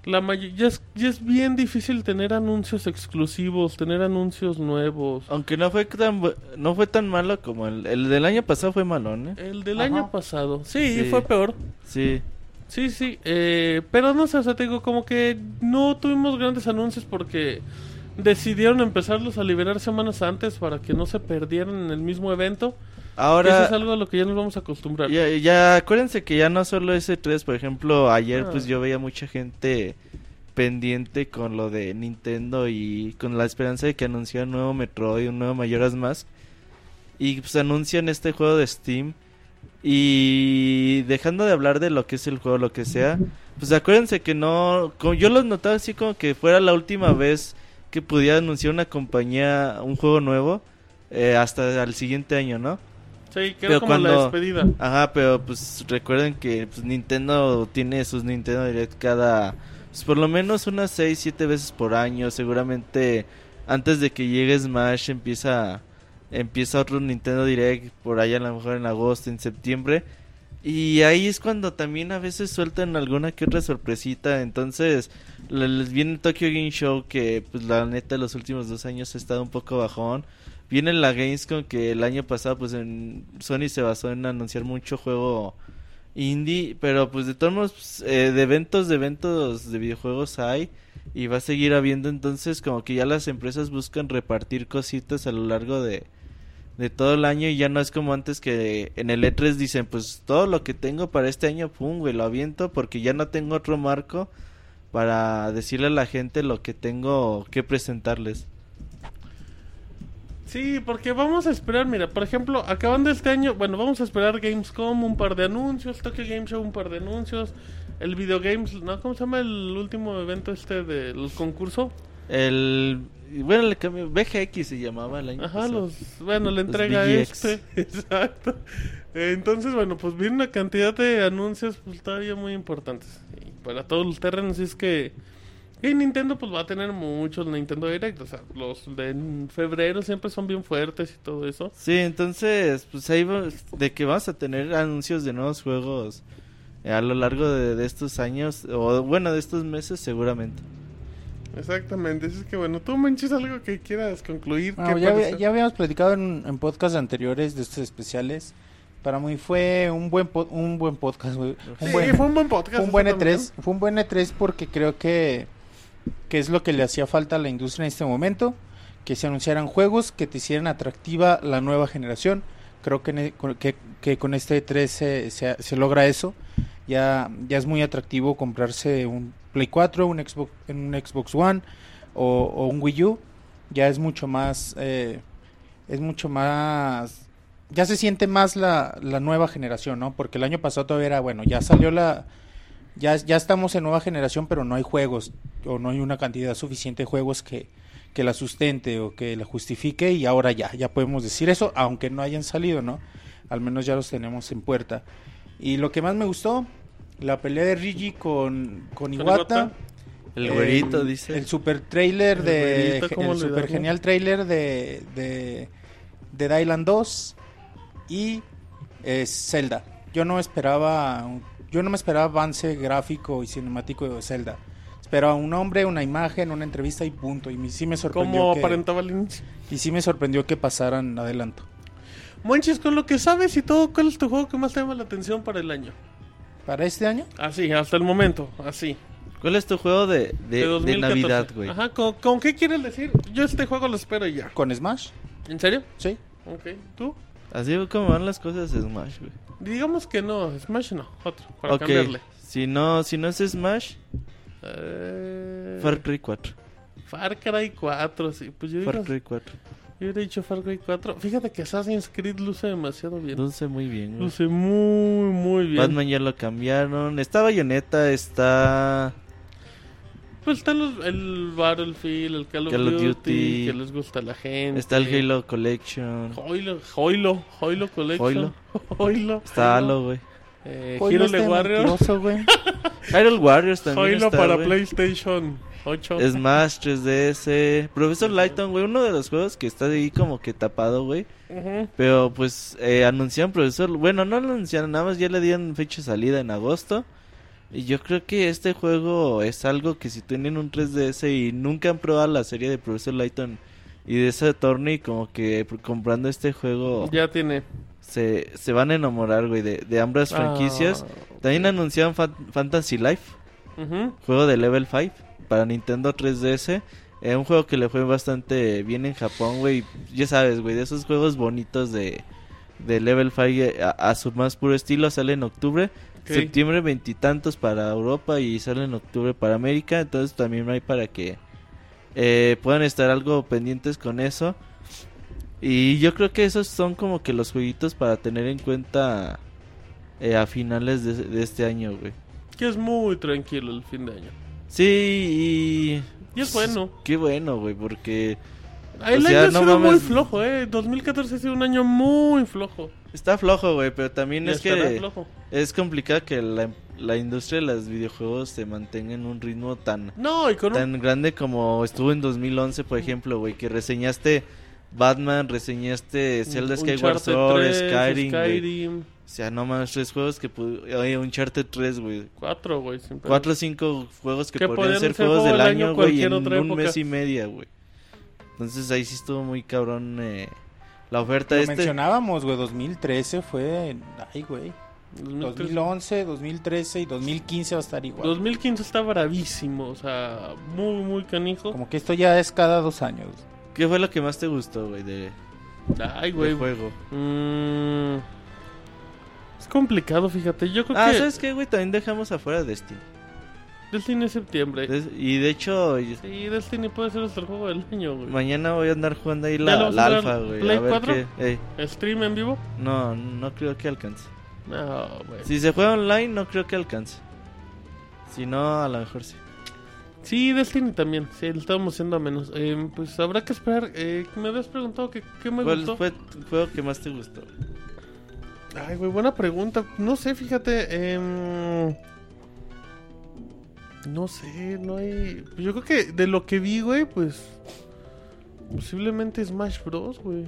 la ya, es, ya es bien difícil tener anuncios exclusivos, tener anuncios nuevos. Aunque no fue tan bu- no fue tan malo como el, el del año pasado fue malón, ¿eh? El del Ajá. año pasado, sí, Sí. fue peor. Sí. Sí, sí, eh, pero no sé, o sea, te digo, como que no tuvimos grandes anuncios porque decidieron empezarlos a liberar semanas antes para que no se perdieran en el mismo evento. Que Eso Ahora es algo a lo que ya nos vamos a acostumbrar. ya, ya acuérdense que ya no solo ese 3, por ejemplo, ayer Ah. pues yo veía mucha gente pendiente con lo de Nintendo y con la esperanza de que anunciaran un nuevo Metroid, un nuevo Mayoras Mask. Y pues anuncian este juego de Steam. Y dejando de hablar de lo que es el juego, lo que sea, pues acuérdense que no, como yo los notaba así como que fuera la última vez que pudiera anunciar una compañía un juego nuevo eh, hasta el siguiente año, ¿no? Sí, que Pero como la cuando- despedida. Ajá, pero pues recuerden que pues, Nintendo tiene sus Nintendo Direct cada, pues, por lo menos unas 6, 7 veces por año. Seguramente antes de que llegue Smash empieza, empieza otro Nintendo Direct por allá a lo mejor en agosto, en septiembre. Y ahí es cuando también a veces sueltan alguna que otra sorpresita. Entonces le- les viene el Tokyo Game Show que pues la neta los últimos dos años ha estado un poco bajón. Viene la Gamescom que el año pasado pues en Sony se basó en anunciar mucho juego indie, pero pues de todos modos pues, eh, de eventos de eventos de videojuegos hay y va a seguir habiendo entonces como que ya las empresas buscan repartir cositas a lo largo de de todo el año y ya no es como antes que en el E3 dicen pues todo lo que tengo para este año pum güey lo aviento porque ya no tengo otro marco para decirle a la gente lo que tengo que presentarles. Sí, porque vamos a esperar, mira, por ejemplo, acabando este año, bueno, vamos a esperar Gamescom, un par de anuncios, Tokyo Game Show, un par de anuncios, el Video Games, ¿no? ¿Cómo se llama el último evento este del concurso? El bueno, le cambió VGX se llamaba el año Ajá, pasado. los, bueno, la entrega este, exacto. Entonces, bueno, pues viene una cantidad de anuncios pues todavía muy importantes. Y para todos los terrenos, es que, que Nintendo pues va a tener muchos Nintendo Direct, o sea, los de en febrero siempre son bien fuertes y todo eso. Sí, entonces, pues ahí va- de que vas a tener anuncios de nuevos juegos eh, a lo largo de, de estos años, o bueno, de estos meses seguramente. Exactamente, es que bueno, tú manches algo que quieras concluir. No, ¿qué ya, habíamos platicado en, en podcasts anteriores de estos especiales. Para mí fue un buen po- un buen podcast, güey. Un Sí, buen, fue un buen podcast. fue un buen eso también. E3, fue un buen E3 porque creo que que es lo que le hacía falta a la industria en este momento, que se anunciaran juegos que te hicieran atractiva la nueva generación. Creo que, ne- con- este E3 se, logra eso. Ya, ya es muy atractivo comprarse un Play 4, un Xbox, un Xbox One o, o un Wii U. Ya es mucho más, eh, es mucho más, ya se siente más la, la nueva generación, ¿no? Porque el año pasado todavía era, bueno, ya salió la, ya, ya estamos en nueva generación, pero no hay juegos o no hay una cantidad suficiente de juegos que, que la sustente o que la justifique y ahora ya, ya podemos decir eso, aunque no hayan salido, ¿no? Al menos ya los tenemos en puerta. Y lo que más me gustó, la pelea de Rigi con, con Iwata. El Eh, güerito dice. El super trailer El de. güerito, ¿cómo El super genial trailer de. de. de Dylan 2 y eh, Zelda. Yo no esperaba. Yo no me esperaba avance gráfico y cinemático de Zelda. Esperaba un hombre, una imagen, una entrevista y punto. Y sí me sorprendió. Como que, aparentaba al inicio. y sí me sorprendió que pasaran adelanto. Monchis, con lo que sabes y todo, ¿cuál es tu juego que más te llama la atención para el año? ¿Para este año? Así, hasta el momento, así. ¿Cuál es tu juego de, de, De, de 2014. Navidad, güey? Ajá, ¿con, con qué quieres decir? Yo este juego lo espero y ya. ¿Con Smash? ¿En serio? Sí. Ok, ¿tú? Así como van las cosas de Smash, güey. Digamos que no, Smash no, otro, para cambiarle. si no, si no es Smash, Eh, Far Cry 4. Far Cry 4, sí. Pues yo, Far digo- Cry 4. yo hubiera dicho Far Cry 4. Fíjate que Assassin's Creed luce demasiado bien. Luce muy bien, güey. Luce muy, muy bien. Batman ya lo cambiaron. Está Bayonetta, está... Pues están los, el Battlefield, el Call of, Call of Duty, Duty. que les gusta a la gente. Está el Halo Collection. Hoilo, Hoilo, Hoilo Collection. Hoilo. Hoilo. Está Halo, güey. Eh, Hero está Warriors. Hyrule Warriors también Hoilo está, para güey. PlayStation 8. Smash 3DS. Professor Lighton, güey, uno de los juegos que está ahí como que tapado, güey. Ujú. Pero pues eh, anunciaron Profesor. Bueno, no lo anunciaron, nada más ya le dieron fecha de salida en agosto. Y yo creo que este juego es algo que si tienen un 3DS y nunca han probado la serie de Profesor Lighton y de ese torneo y como que pr- comprando este juego Ya tiene. se, se van a enamorar, güey, de, de ambas franquicias. Ah. También anunciaron Fan- Fantasy Life. Juego de Level 5 para Nintendo 3DS. Eh, un juego que le fue bastante bien en Japón, güey. Ya sabes, güey, de esos juegos bonitos de, de Level 5 eh, a, a su más puro estilo. Sale en octubre. Septiembre veintitantos para Europa y sale en octubre para América. Entonces también hay para que eh, puedan estar algo pendientes con eso. Y yo creo que esos son como que los jueguitos para tener en cuenta eh, a finales de, de este año, güey. Que es muy tranquilo el fin de año. Sí, y... Y es bueno. Qué bueno, güey, porque El O sea, año ha no sido muy flojo, eh. 2014 ha sido un año muy flojo. Está flojo, güey, pero también es que flojo. es complicado que la, la industria de los videojuegos se mantenga en un ritmo tan No, y con un... tan grande como estuvo en 2011, por ejemplo, güey, que reseñaste Batman, reseñaste Zelda Skyward Sword, 3, Skyrim. O sea, no más tres juegos que oye, Uncharted 3, güey. Cuatro, güey. Cuatro o cinco juegos que Que podrían ser juegos juego del año güey, en un época. mes y media, güey. Entonces ahí sí estuvo muy cabrón eh, la oferta Lo este. mencionábamos, güey, 2013 fue... Ay, güey. 2013. 2011, 2013 y 2015 va a estar igual. 2015 está bravísimo, o sea, muy, muy canijo. Como que esto ya es cada dos años. ¿Qué fue lo que más te gustó, güey, de, Ay, de güey. juego? Mm, es complicado, fíjate. Yo creo Ah, que ¿sabes qué, güey? También dejamos afuera Destiny. Destiny es septiembre. Des- y de hecho, y- Sí, Destiny puede ser el juego del año, güey. mañana voy a andar jugando ahí ¿Ya la, la jugar alfa, güey. Play A ver 4? qué. ey, ¿Stream en vivo? no, no creo que alcance. No, güey. Si se juega online, no creo que alcance. Si no, a lo mejor sí. Sí, Destiny también. Sí, lo estábamos haciendo a menos. Eh, pues habrá que esperar. Eh, me habías preguntado que, qué me ¿Cuál gustó. fue tu juego que más te gustó? Ay, güey, buena pregunta. No sé, fíjate. em, no sé, no hay. Yo creo que de lo que vi, güey, pues. Posiblemente Smash Bros, güey.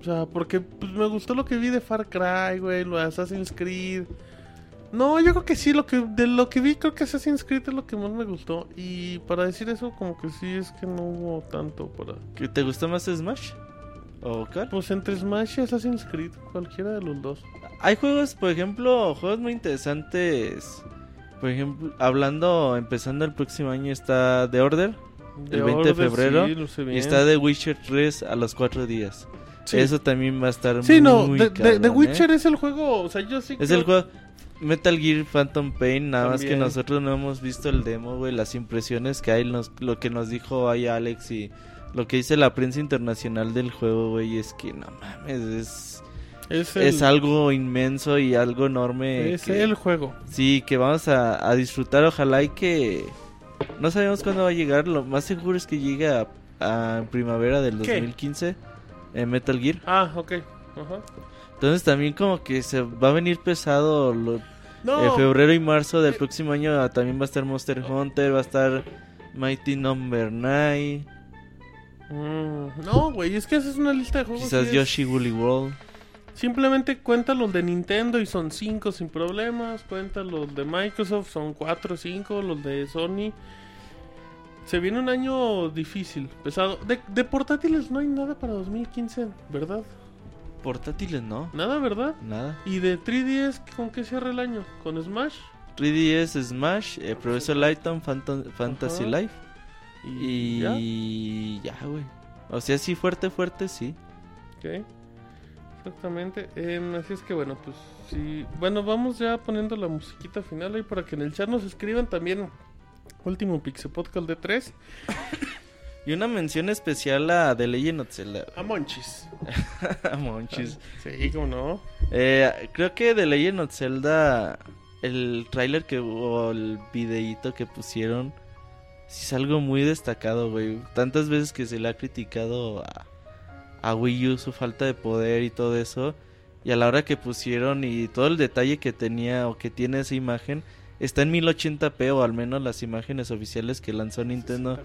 O sea, porque pues, me gustó lo que vi de Far Cry, güey, lo de Assassin's Creed. No, yo creo que sí, lo que, de lo que vi, creo que Assassin's Creed es lo que más me gustó. Y para decir eso, como que sí, es que no hubo tanto para. ¿Que ¿Te gustó más Smash? ¿O cuál? Pues entre Smash y Assassin's Creed, cualquiera de los dos. Hay juegos, por ejemplo, juegos muy interesantes. Por ejemplo, hablando, empezando el próximo año está The Order. El 20 de febrero, sí, Y está The Witcher 3 a los 4 días. Sí. Eso también va a estar Sí, no, muy The, The- cabrón, The ¿eh? Witcher es el juego, o sea, yo sí Es creo- el juego Metal Gear Phantom Pain, nada más que nosotros no hemos visto el demo, güey, las impresiones que hay, nos- lo que nos dijo ahí Alex y lo que dice la prensa internacional del juego, güey, es que no mames, es, es, el, es algo inmenso y algo enorme. es que- el juego. Sí, que vamos a, a disfrutar, ojalá y que... No sabemos cuándo va a llegar, lo más seguro es que llegue a, a primavera del ¿Qué? 2015, en Metal Gear. Ah, ok. Ajá. Entonces también como que se va a venir pesado lo, No, en febrero y marzo del Eh. próximo año ah, también va a estar Monster Hunter, va a estar Mighty Number 9, mm, no, güey, es que esa es una lista de juegos. quizás y es- Yoshi Woolly World. Simplemente cuenta los de Nintendo y son 5 sin problemas. Cuenta los de Microsoft, son 4 o 5. Los de Sony. Se viene un año difícil, pesado. De, de portátiles no hay nada para 2015, ¿verdad? Portátiles no, Nada, ¿verdad? nada. ¿Y de 3DS con qué cierra el año? ¿Con Smash? 3DS, Smash, eh, Professor Phantom- Fantasy Ajá. Life ¿Y y ya, güey. O sea, sí fuerte, fuerte, sí. Ok. Exactamente. Em, así es que bueno, pues sí. Bueno, vamos ya poniendo la musiquita final ahí para que en el chat nos escriban también. Último Pixel Podcast de 3. Y una mención especial a The Legend of Zelda. A Monchis. Monchis. Sí, como no. Eh, creo que The Legend of Zelda, el tráiler que o el videíto que pusieron, sí es algo muy destacado, güey. Tantas veces que se le ha criticado a, a Wii U su falta de poder y todo eso. Y a la hora que pusieron y todo el detalle que tenía o que tiene esa imagen, está en 1080p o al menos las imágenes oficiales que lanzó Nintendo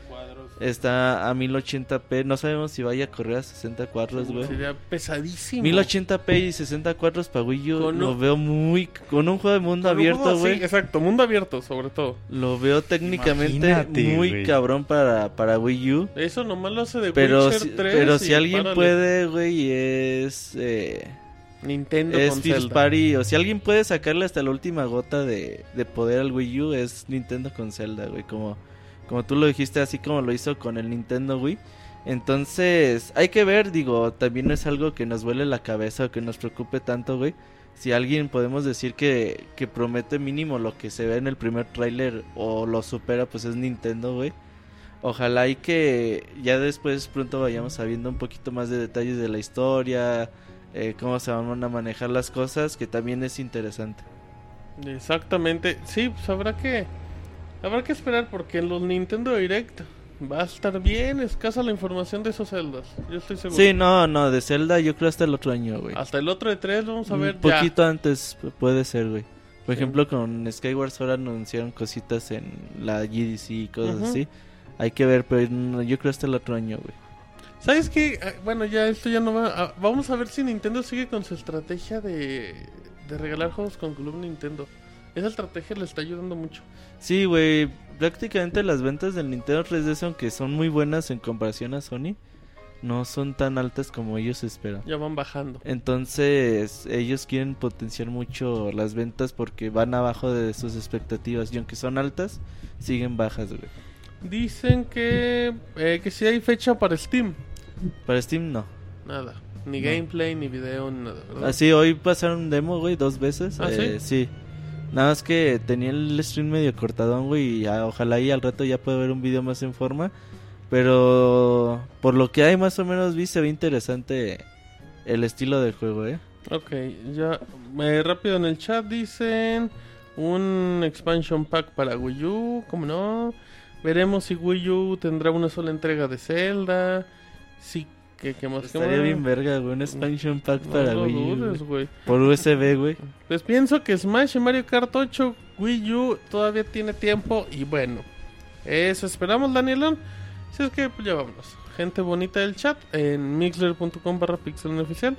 está a 1080p. No sabemos si vaya a correr a 60 cuadros, güey. Sería pesadísimo. 1080p y 60 cuadros para Wii U Con lo un- veo muy con un juego de mundo Con abierto, güey. exacto, mundo abierto, sobre todo. Lo veo técnicamente Imagínate, muy cabrón para, para Wii U. Eso nomás lo hace de Pero Witcher si, 3. pero si alguien párale. puede, güey, es eh, Nintendo es con Zelda. Party, o si alguien puede sacarle hasta la última gota de, de poder al Wii U es Nintendo con Zelda, güey, como como tú lo dijiste así como lo hizo con el Nintendo Wii. Entonces, hay que ver, digo, también no es algo que nos vuele la cabeza o que nos preocupe tanto, güey. Si alguien podemos decir que, que promete mínimo lo que se ve en el primer tráiler o lo supera, pues es Nintendo, güey. Ojalá y que ya después pronto vayamos sabiendo un poquito más de detalles de la historia, eh, cómo se van a manejar las cosas, que también es interesante. Exactamente. Sí, pues habrá que habrá que esperar porque en los Nintendo Direct va a estar bien escasa la información de esos celdas. Yo estoy seguro. Sí, no, no, de Zelda yo creo hasta el otro año, güey. Hasta el otro de tres vamos a ver Un ya. poquito antes pu- puede ser, güey. Por Sí. ejemplo, con Skyward Sword anunciaron cositas en la GDC y cosas así. Hay que ver, pero yo creo hasta el otro año, güey. ¿Sabes qué? Ah, Bueno, ya esto ya no va. ah, Vamos a ver si Nintendo sigue con su estrategia de, de regalar juegos con Club Nintendo. Esa estrategia le está ayudando mucho. Sí, güey, prácticamente las ventas del Nintendo 3DS, aunque son muy buenas en comparación a Sony, no son tan altas como ellos esperan. Ya van bajando. Entonces, ellos quieren potenciar mucho las ventas porque van abajo de sus expectativas. Y aunque son altas, siguen bajas, güey. Dicen que, eh, que si hay fecha para Steam. Para Steam, no. Nada. Ni No. gameplay, ni video, ni nada, ¿verdad? Así, hoy pasaron demo, güey, dos veces. ¿Ah, Eh, sí? Nada más que tenía el stream medio cortadón, güey, y ya, ojalá y al rato ya pueda ver un video más en forma. Pero por lo que hay más o menos vi, se ve interesante el estilo del juego, ¿eh? Ok, ya. eh, rápido en el chat dicen un expansion pack para Wii U, ¿cómo no? Veremos si Wii U tendrá una sola entrega de Zelda. Sí, que, que más que Estaría más? bien verga, güey, un expansion pack No para Wii U, dudes, güey. Por USB, güey. Pues pienso que Smash y Mario Kart 8 Wii U todavía tiene tiempo y bueno, eso esperamos Danielón. Si es que pues ya vámonos. Gente bonita del chat en mixler.com barra pixeloneoficial.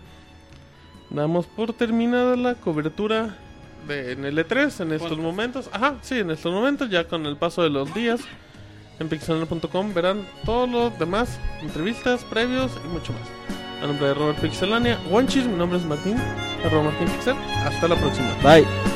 Damos por terminada la cobertura de, en el E3 en estos momentos. Ajá, sí, en estos momentos ya con el paso de los días. En pixelania.com verán todo lo demás, entrevistas, previos y mucho más. A nombre de Robert Pixelania, Wanchis, mi nombre es Martín, arroba Martín Pixel. Hasta la próxima. Bye.